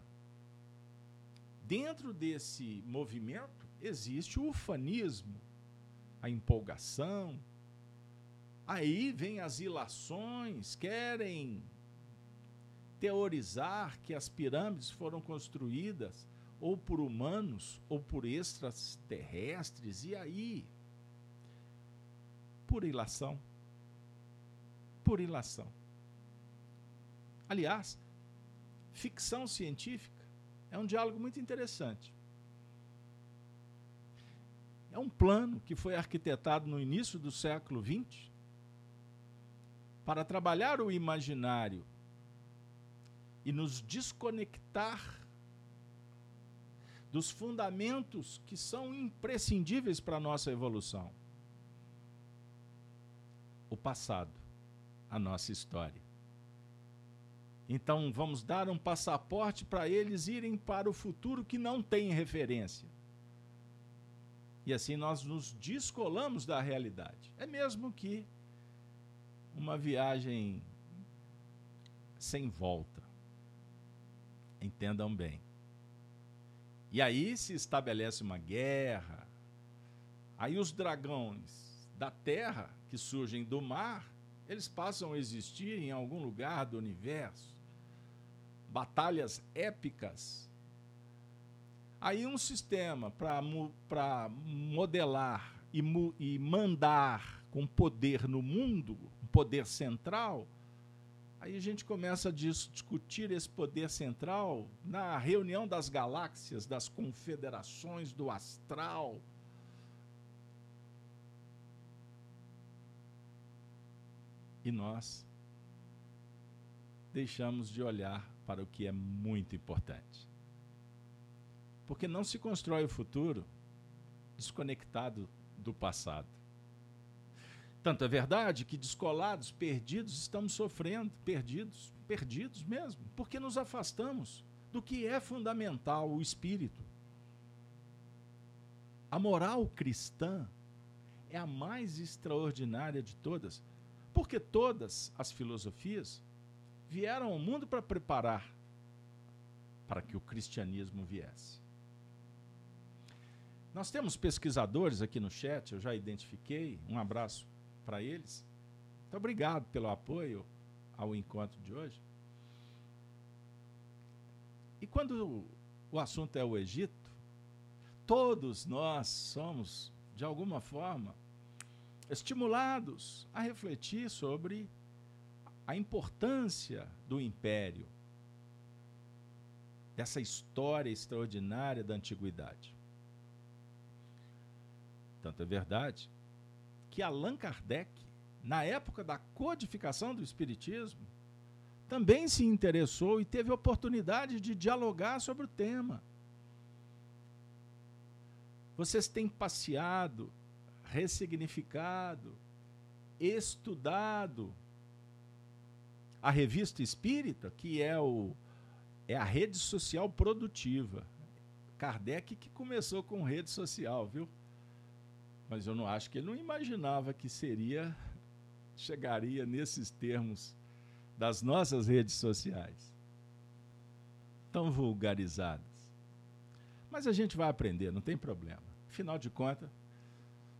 dentro desse movimento existe o ufanismo, a empolgação. Aí vem as ilações, querem teorizar que as pirâmides foram construídas ou por humanos ou por extraterrestres, e aí? Por ilação. Por ilação. Aliás, ficção científica é um diálogo muito interessante. É um plano que foi arquitetado no início do século XX para trabalhar o imaginário e nos desconectar dos fundamentos que são imprescindíveis para a nossa evolução. O passado, a nossa história. Então vamos dar um passaporte para eles irem para o futuro que não tem referência. E assim nós nos descolamos da realidade. É mesmo que uma viagem sem volta. Entendam bem. E aí se estabelece uma guerra. Aí os dragões da terra que surgem do mar, eles passam a existir em algum lugar do universo. Batalhas épicas. Aí um sistema para modelar e, e mandar com poder no mundo, poder central, Aí a gente começa a discutir esse poder central na reunião das galáxias, das confederações do astral. E nós deixamos de olhar para o que é muito importante. Porque não se constrói o futuro desconectado do passado. Tanto é verdade que descolados, perdidos, estamos sofrendo, perdidos, perdidos mesmo, porque nos afastamos do que é fundamental, o espírito. A moral cristã é a mais extraordinária de todas, porque todas as filosofias vieram ao mundo para preparar para que o cristianismo viesse. Nós temos pesquisadores aqui no chat, eu já identifiquei, um abraço para eles. Muito obrigado pelo apoio ao encontro de hoje. E quando o assunto é o Egito, todos nós somos, de alguma forma, estimulados a refletir sobre a importância do império, dessa história extraordinária da antiguidade. Tanto é verdade que Allan Kardec, na época da codificação do Espiritismo, também se interessou e teve oportunidade de dialogar sobre o tema. Vocês têm passeado, ressignificado, estudado a revista espírita, que é, o, é a rede social produtiva. Kardec que começou com rede social, viu? Mas eu não acho que ele não imaginava que seria, chegaria nesses termos das nossas redes sociais, tão vulgarizadas. Mas a gente vai aprender, não tem problema. Afinal de contas,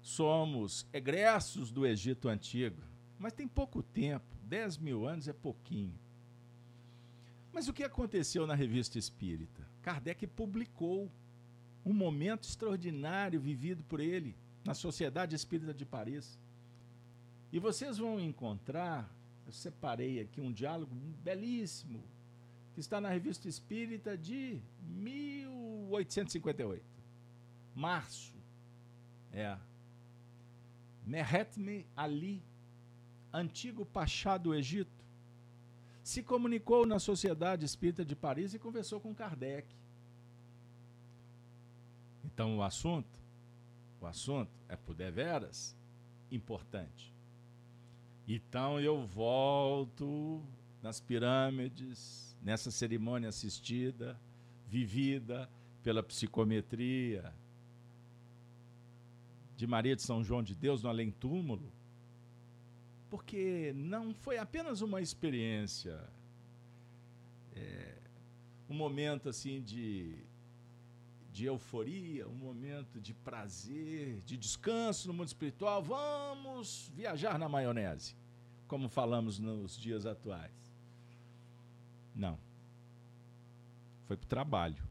somos egressos do Egito Antigo, mas tem pouco tempo 10 mil anos é pouquinho. Mas o que aconteceu na revista Espírita? Kardec publicou um momento extraordinário vivido por ele na Sociedade Espírita de Paris. E vocês vão encontrar, eu separei aqui um diálogo belíssimo, que está na Revista Espírita de 1858. Março. É. Mehetme Ali antigo pachá do Egito, se comunicou na Sociedade Espírita de Paris e conversou com Kardec. Então o assunto, o assunto é por deveras importante. Então eu volto nas pirâmides, nessa cerimônia assistida, vivida pela psicometria de Maria de São João de Deus no além-túmulo, porque não foi apenas uma experiência, é, um momento assim de, de euforia, um momento de prazer, de descanso no mundo espiritual. Vamos viajar na maionese, como falamos nos dias atuais. Não. Foi para o trabalho.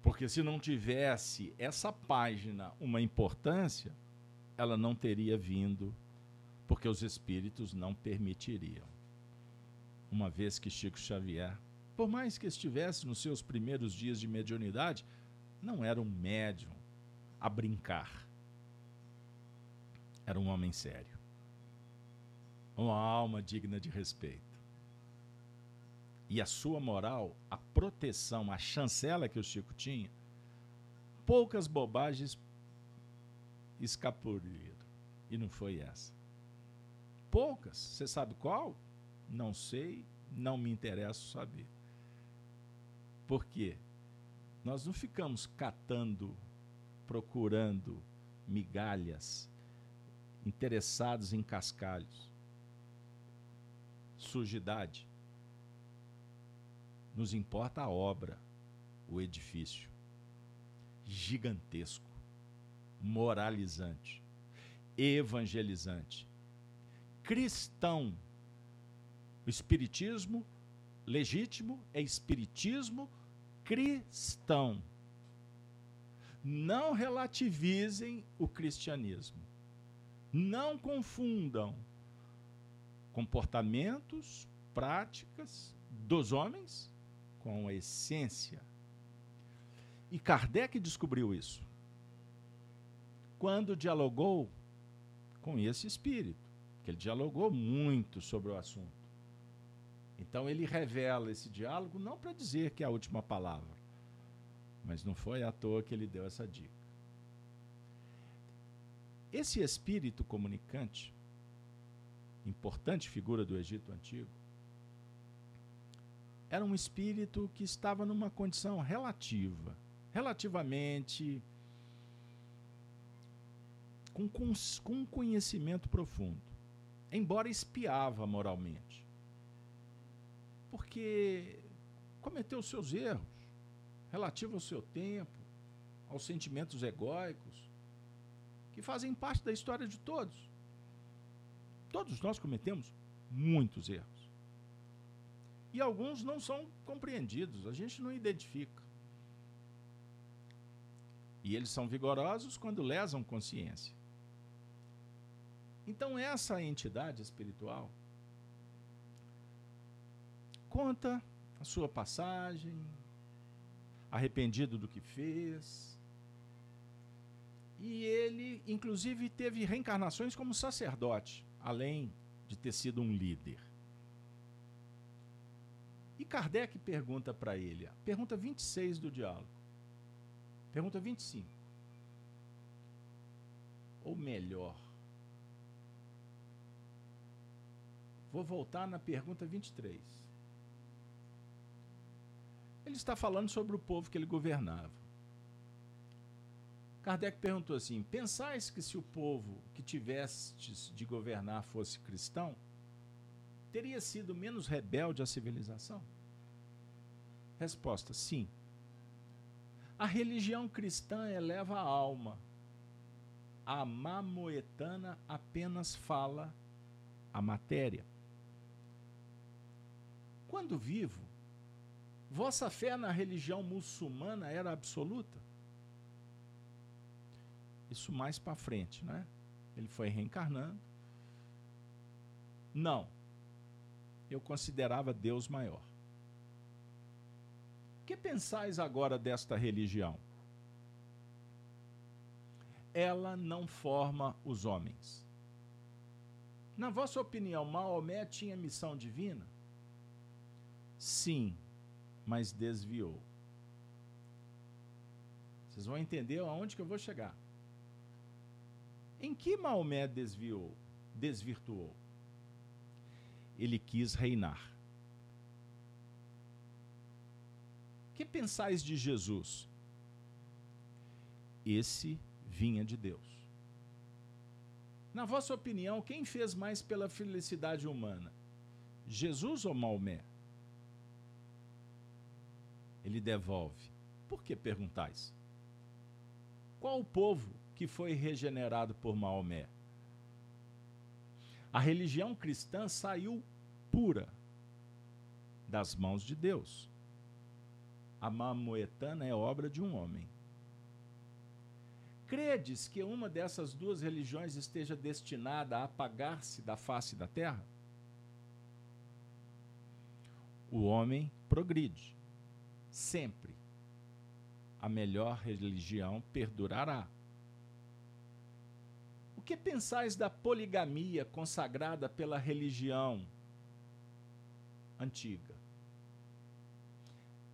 Porque se não tivesse essa página uma importância, ela não teria vindo porque os espíritos não permitiriam. Uma vez que Chico Xavier, por mais que estivesse nos seus primeiros dias de mediunidade, não era um médium a brincar. Era um homem sério. Uma alma digna de respeito. E a sua moral, a proteção, a chancela que o Chico tinha, poucas bobagens escapuliram. E não foi essa poucas. Você sabe qual? Não sei, não me interessa saber. Por quê? Nós não ficamos catando, procurando migalhas, interessados em cascalhos. Sujidade. Nos importa a obra, o edifício. Gigantesco, moralizante, evangelizante cristão. O espiritismo legítimo é espiritismo cristão. Não relativizem o cristianismo. Não confundam comportamentos, práticas dos homens com a essência. E Kardec descobriu isso quando dialogou com esse espírito que ele dialogou muito sobre o assunto. Então ele revela esse diálogo não para dizer que é a última palavra, mas não foi à toa que ele deu essa dica. Esse espírito comunicante, importante figura do Egito Antigo, era um espírito que estava numa condição relativa, relativamente com, com, com um conhecimento profundo embora espiava moralmente. Porque cometeu seus erros. relativo ao seu tempo, aos sentimentos egóicos, que fazem parte da história de todos. Todos nós cometemos muitos erros. E alguns não são compreendidos, a gente não identifica. E eles são vigorosos quando lesam consciência. Então, essa entidade espiritual conta a sua passagem, arrependido do que fez. E ele, inclusive, teve reencarnações como sacerdote, além de ter sido um líder. E Kardec pergunta para ele, pergunta 26 do diálogo. Pergunta 25. Ou melhor, vou voltar na pergunta 23. Ele está falando sobre o povo que ele governava. Kardec perguntou assim: Pensais que se o povo que tivestes de governar fosse cristão, teria sido menos rebelde à civilização? Resposta: sim. A religião cristã eleva a alma. A mamoetana apenas fala a matéria. Quando vivo, vossa fé na religião muçulmana era absoluta? Isso mais para frente, né? Ele foi reencarnando. Não. Eu considerava Deus maior. Que pensais agora desta religião? Ela não forma os homens. Na vossa opinião, Maomé tinha missão divina? Sim, mas desviou. Vocês vão entender aonde que eu vou chegar. Em que Maomé desviou, desvirtuou? Ele quis reinar. Que pensais de Jesus? Esse vinha de Deus. Na vossa opinião, quem fez mais pela felicidade humana? Jesus ou Maomé? Ele devolve. Por que perguntais? Qual o povo que foi regenerado por Maomé? A religião cristã saiu pura das mãos de Deus. A mamoetana é obra de um homem. Credes que uma dessas duas religiões esteja destinada a apagar-se da face da terra? O homem progride sempre. A melhor religião perdurará. O que pensais da poligamia consagrada pela religião antiga?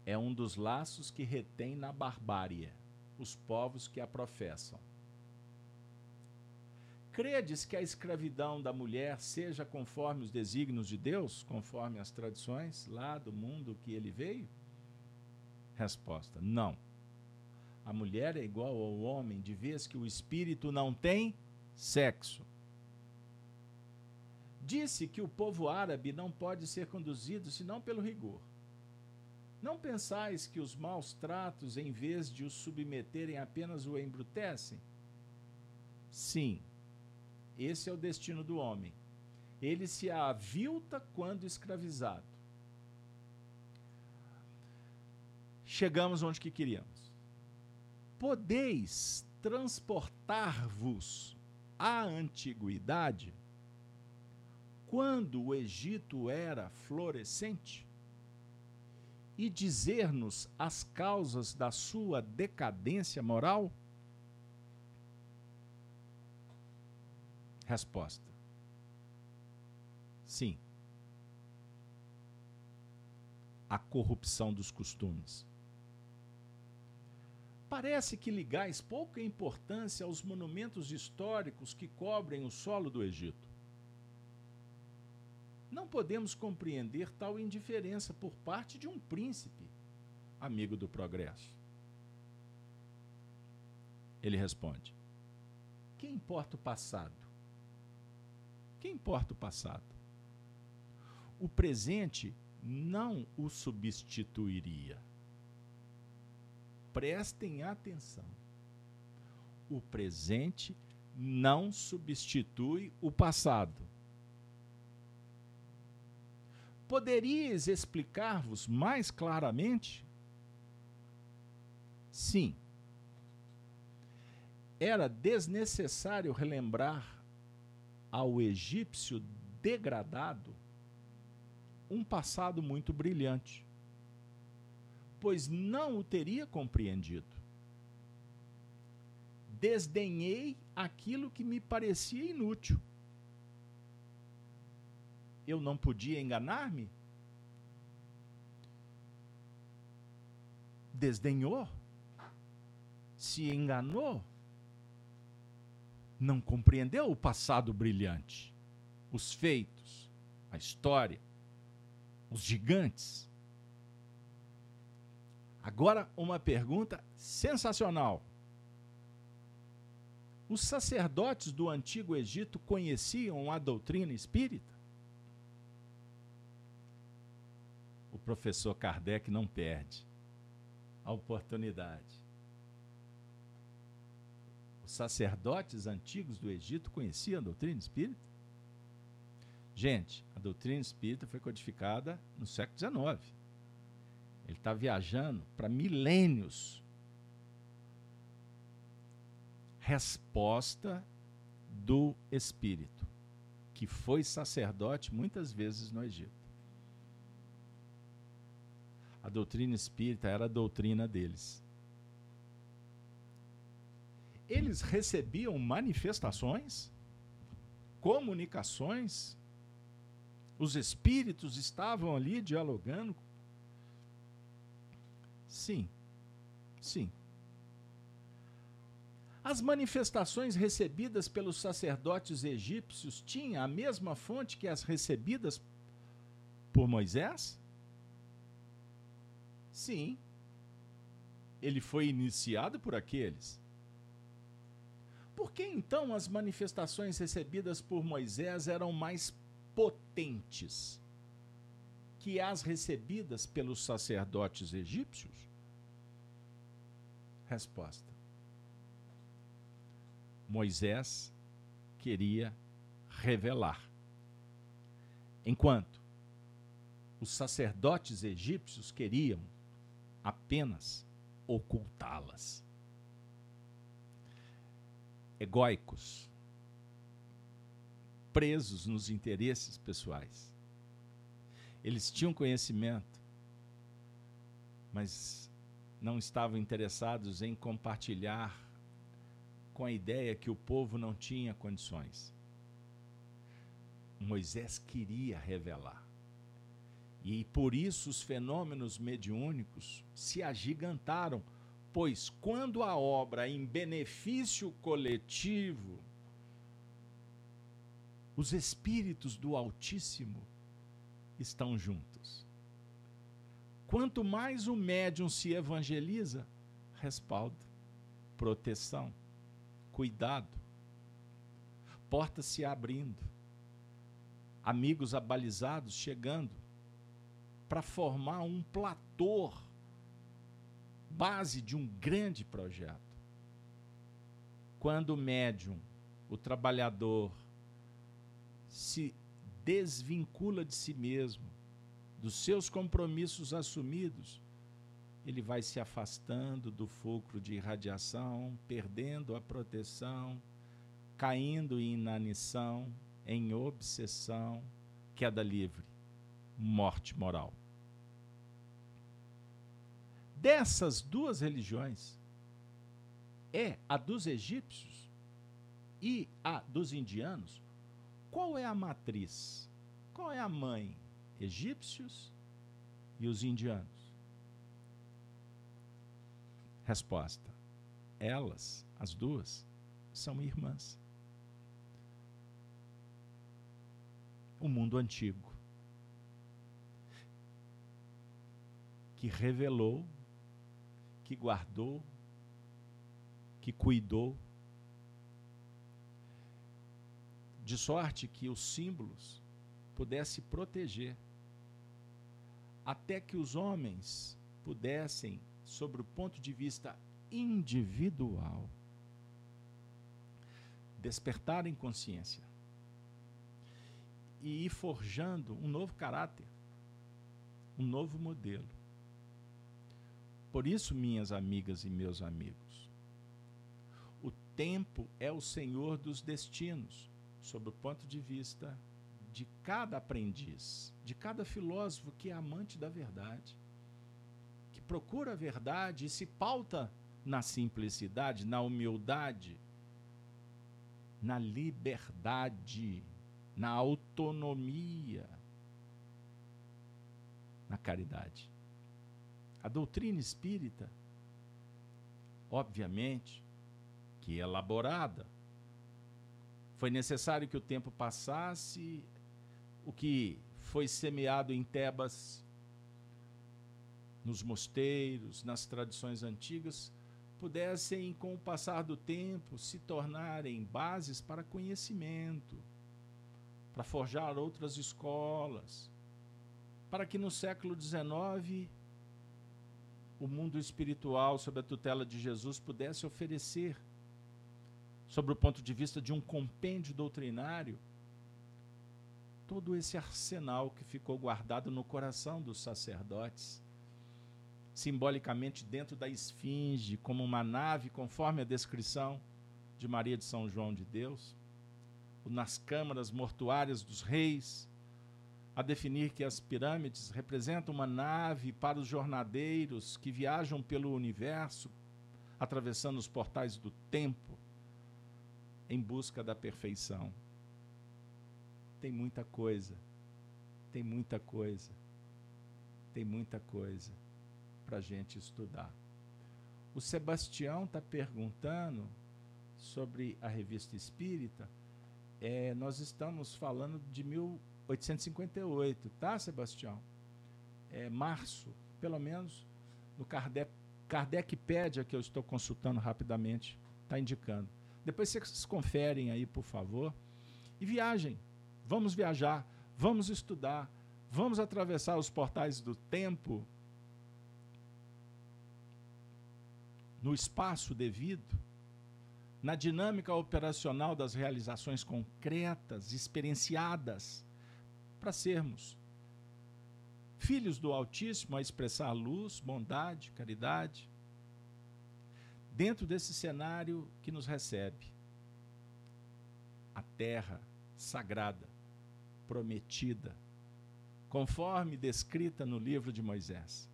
É um dos laços que retém na barbárie os povos que a professam. Credes que a escravidão da mulher seja conforme os desígnios de Deus, conforme as tradições lá do mundo que ele veio? Resposta: não. A mulher é igual ao homem, de vez que o espírito não tem sexo. Disse que o povo árabe não pode ser conduzido senão pelo rigor. Não pensais que os maus tratos, em vez de os submeterem, apenas o embrutecem? Sim, esse é o destino do homem. Ele se avilta quando escravizado. Chegamos onde que queríamos. Podeis transportar-vos à antiguidade, quando o Egito era florescente, e dizer-nos as causas da sua decadência moral? Resposta: Sim. A corrupção dos costumes Parece que ligais pouca importância aos monumentos históricos que cobrem o solo do Egito. Não podemos compreender tal indiferença por parte de um príncipe, amigo do progresso. Ele responde: Que importa o passado? Que importa o passado? O presente não o substituiria. Prestem atenção. O presente não substitui o passado. Poderíeis explicar-vos mais claramente? Sim. Era desnecessário relembrar ao egípcio degradado um passado muito brilhante, pois não o teria compreendido. Desdenhei aquilo que me parecia inútil. Eu não podia enganar-me? Desdenhou? Se enganou? Não compreendeu o passado brilhante, os feitos, a história, os gigantes. Agora, uma pergunta sensacional. Os sacerdotes do antigo Egito conheciam a doutrina espírita? O professor Kardec não perde a oportunidade. Os sacerdotes antigos do Egito conheciam a doutrina espírita? Gente, a doutrina espírita foi codificada no século XIX. Ele está viajando para milênios resposta do espírito, que foi sacerdote muitas vezes no Egito. A doutrina espírita era a doutrina deles. Eles recebiam manifestações, comunicações, os espíritos estavam ali dialogando. Sim, sim. As manifestações recebidas pelos sacerdotes egípcios tinham a mesma fonte que as recebidas por Moisés? Sim. Ele foi iniciado por aqueles. Por que então as manifestações recebidas por Moisés eram mais potentes que as recebidas pelos sacerdotes egípcios? Resposta Moisés queria revelar. Enquanto os sacerdotes egípcios queriam apenas ocultá-las. Egóicos, presos nos interesses pessoais. Eles tinham conhecimento, mas não estavam interessados em compartilhar com a ideia que o povo não tinha condições. Moisés queria revelar. E por isso os fenômenos mediúnicos se agigantaram, pois quando a obra em benefício coletivo, os espíritos do Altíssimo estão juntos. Quanto mais o médium se evangeliza, respaldo, proteção cuidado, portas se abrindo, amigos abalizados chegando para formar um platô, base de um grande projeto. Quando o médium, o trabalhador, se desvincula de si mesmo, dos seus compromissos assumidos, ele vai se afastando do fulcro de irradiação, perdendo a proteção, caindo em inanição, em obsessão, queda livre, morte moral. Dessas duas religiões, é a dos egípcios e a dos indianos, qual é a matriz? Qual é a mãe? Egípcios e os indianos. Resposta: Elas, as duas, são irmãs. O mundo antigo, que revelou, que guardou, que cuidou, de sorte que os símbolos pudessem proteger, até que os homens pudessem sobre o ponto de vista individual. Despertar em consciência e ir forjando um novo caráter, um novo modelo. Por isso, minhas amigas e meus amigos, o tempo é o senhor dos destinos, sob o ponto de vista de cada aprendiz, de cada filósofo que é amante da verdade, que procura a verdade e se pauta na simplicidade, na humildade, na liberdade, na autonomia, na caridade. A doutrina espírita, obviamente, que é elaborada, foi necessário que o tempo passasse, o que foi semeado em Tebas, nos mosteiros, nas tradições antigas, pudessem, com o passar do tempo, se tornarem bases para conhecimento, para forjar outras escolas, para que no século XIX o mundo espiritual, sob a tutela de Jesus, pudesse oferecer, sobre o ponto de vista de um compêndio doutrinário, todo esse arsenal que ficou guardado no coração dos sacerdotes, simbolicamente dentro da esfinge, como uma nave, conforme a descrição de Maria de São João de Deus nas câmaras mortuárias dos reis, a definir que as pirâmides representam uma nave para os jornadeiros que viajam pelo universo, atravessando os portais do tempo, em busca da perfeição. Tem muita coisa, tem muita coisa, tem muita coisa para a gente estudar. O Sebastião está perguntando sobre a revista espírita é, nós estamos falando de 1858, tá, Sebastião? É, março, pelo menos, no Kardec, Kardecpédia, que eu estou consultando rapidamente, está indicando. Depois vocês conferem aí, por favor. E viajem. Vamos viajar, vamos estudar, vamos atravessar os portais do tempo no espaço devido na dinâmica operacional das realizações concretas, experienciadas, para sermos filhos do Altíssimo a expressar luz, bondade, caridade, dentro desse cenário que nos recebe. A terra sagrada, prometida, conforme descrita no livro de Moisés.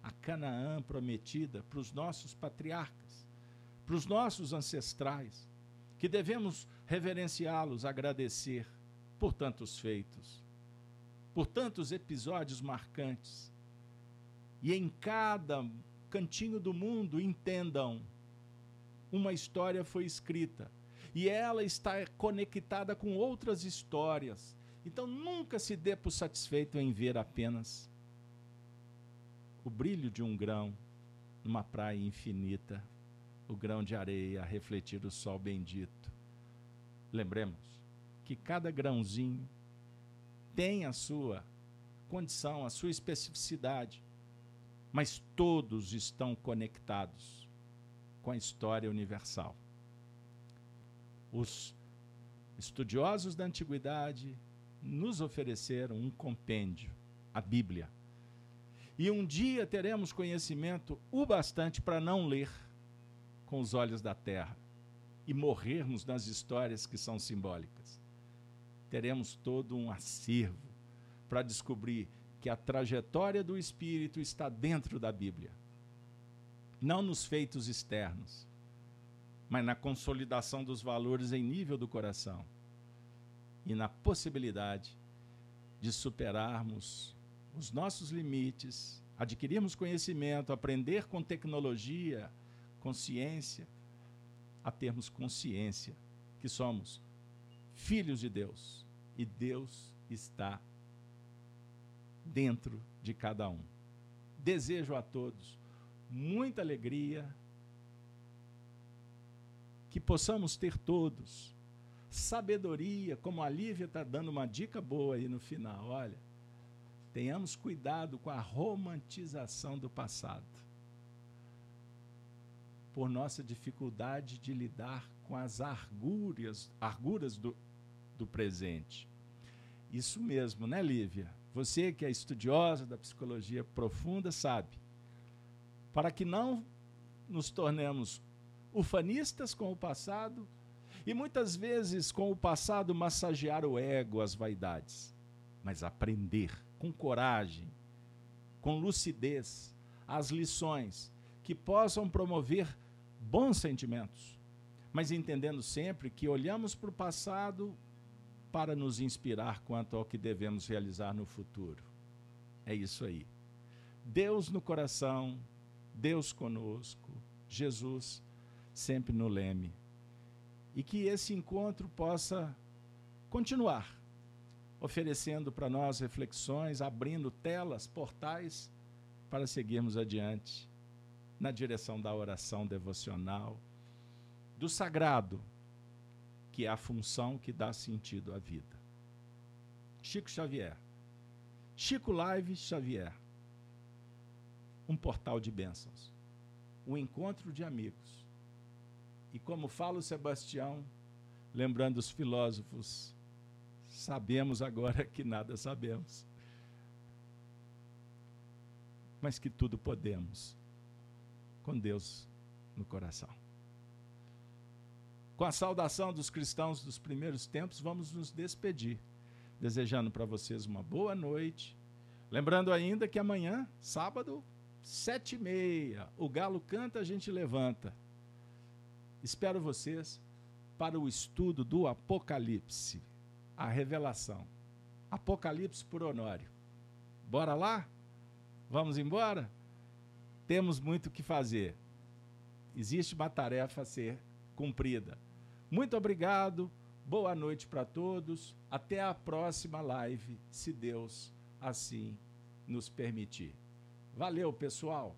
A Canaã prometida para os nossos patriarcas para os nossos ancestrais, que devemos reverenciá-los, agradecer por tantos feitos, por tantos episódios marcantes. E em cada cantinho do mundo entendam, uma história foi escrita e ela está conectada com outras histórias. Então nunca se dê por satisfeito em ver apenas o brilho de um grão numa praia infinita o grão de areia a refletir o sol bendito. Lembremos que cada grãozinho tem a sua condição, a sua especificidade, mas todos estão conectados com a história universal. Os estudiosos da antiguidade nos ofereceram um compêndio, a Bíblia. E um dia teremos conhecimento o bastante para não ler com os olhos da terra e morrermos nas histórias que são simbólicas. Teremos todo um acervo para descobrir que a trajetória do espírito está dentro da Bíblia. Não nos feitos externos, mas na consolidação dos valores em nível do coração e na possibilidade de superarmos os nossos limites, adquirirmos conhecimento, aprender com tecnologia, consciência, a termos consciência que somos filhos de Deus e Deus está dentro de cada um. Desejo a todos muita alegria, que possamos ter todos sabedoria, como a Lívia está dando uma dica boa aí no final. Olha, tenhamos cuidado com a romantização do passado por nossa dificuldade de lidar com as arguras, arguras do, do presente. Isso mesmo, né, Lívia? Você que é estudiosa da psicologia profunda sabe. Para que não nos tornemos ufanistas com o passado e muitas vezes com o passado massagear o ego, as vaidades, mas aprender com coragem, com lucidez, as lições que possam promover bons sentimentos, mas entendendo sempre que olhamos para o passado para nos inspirar quanto ao que devemos realizar no futuro. É isso aí. Deus no coração, Deus conosco, Jesus sempre no leme. E que esse encontro possa continuar oferecendo para nós reflexões, abrindo telas, portais para seguirmos adiante na direção da oração devocional, do sagrado, que é a função que dá sentido à vida. Chico Xavier. Chico Live Xavier. Um portal de bênçãos. Um encontro de amigos. E como fala o Sebastião, lembrando os filósofos, sabemos agora que nada sabemos. Mas que tudo podemos com Deus no coração. Com a saudação dos cristãos dos primeiros tempos, vamos nos despedir, desejando para vocês uma boa noite. Lembrando ainda que amanhã, sábado, sete e meia, o galo canta, a gente levanta. Espero vocês para o estudo do Apocalipse, a revelação. Apocalipse por Honório. Bora lá? Vamos embora? Temos muito o que fazer. Existe uma tarefa a ser cumprida. Muito obrigado, boa noite para todos. Até a próxima live, se Deus assim nos permitir. Valeu, pessoal!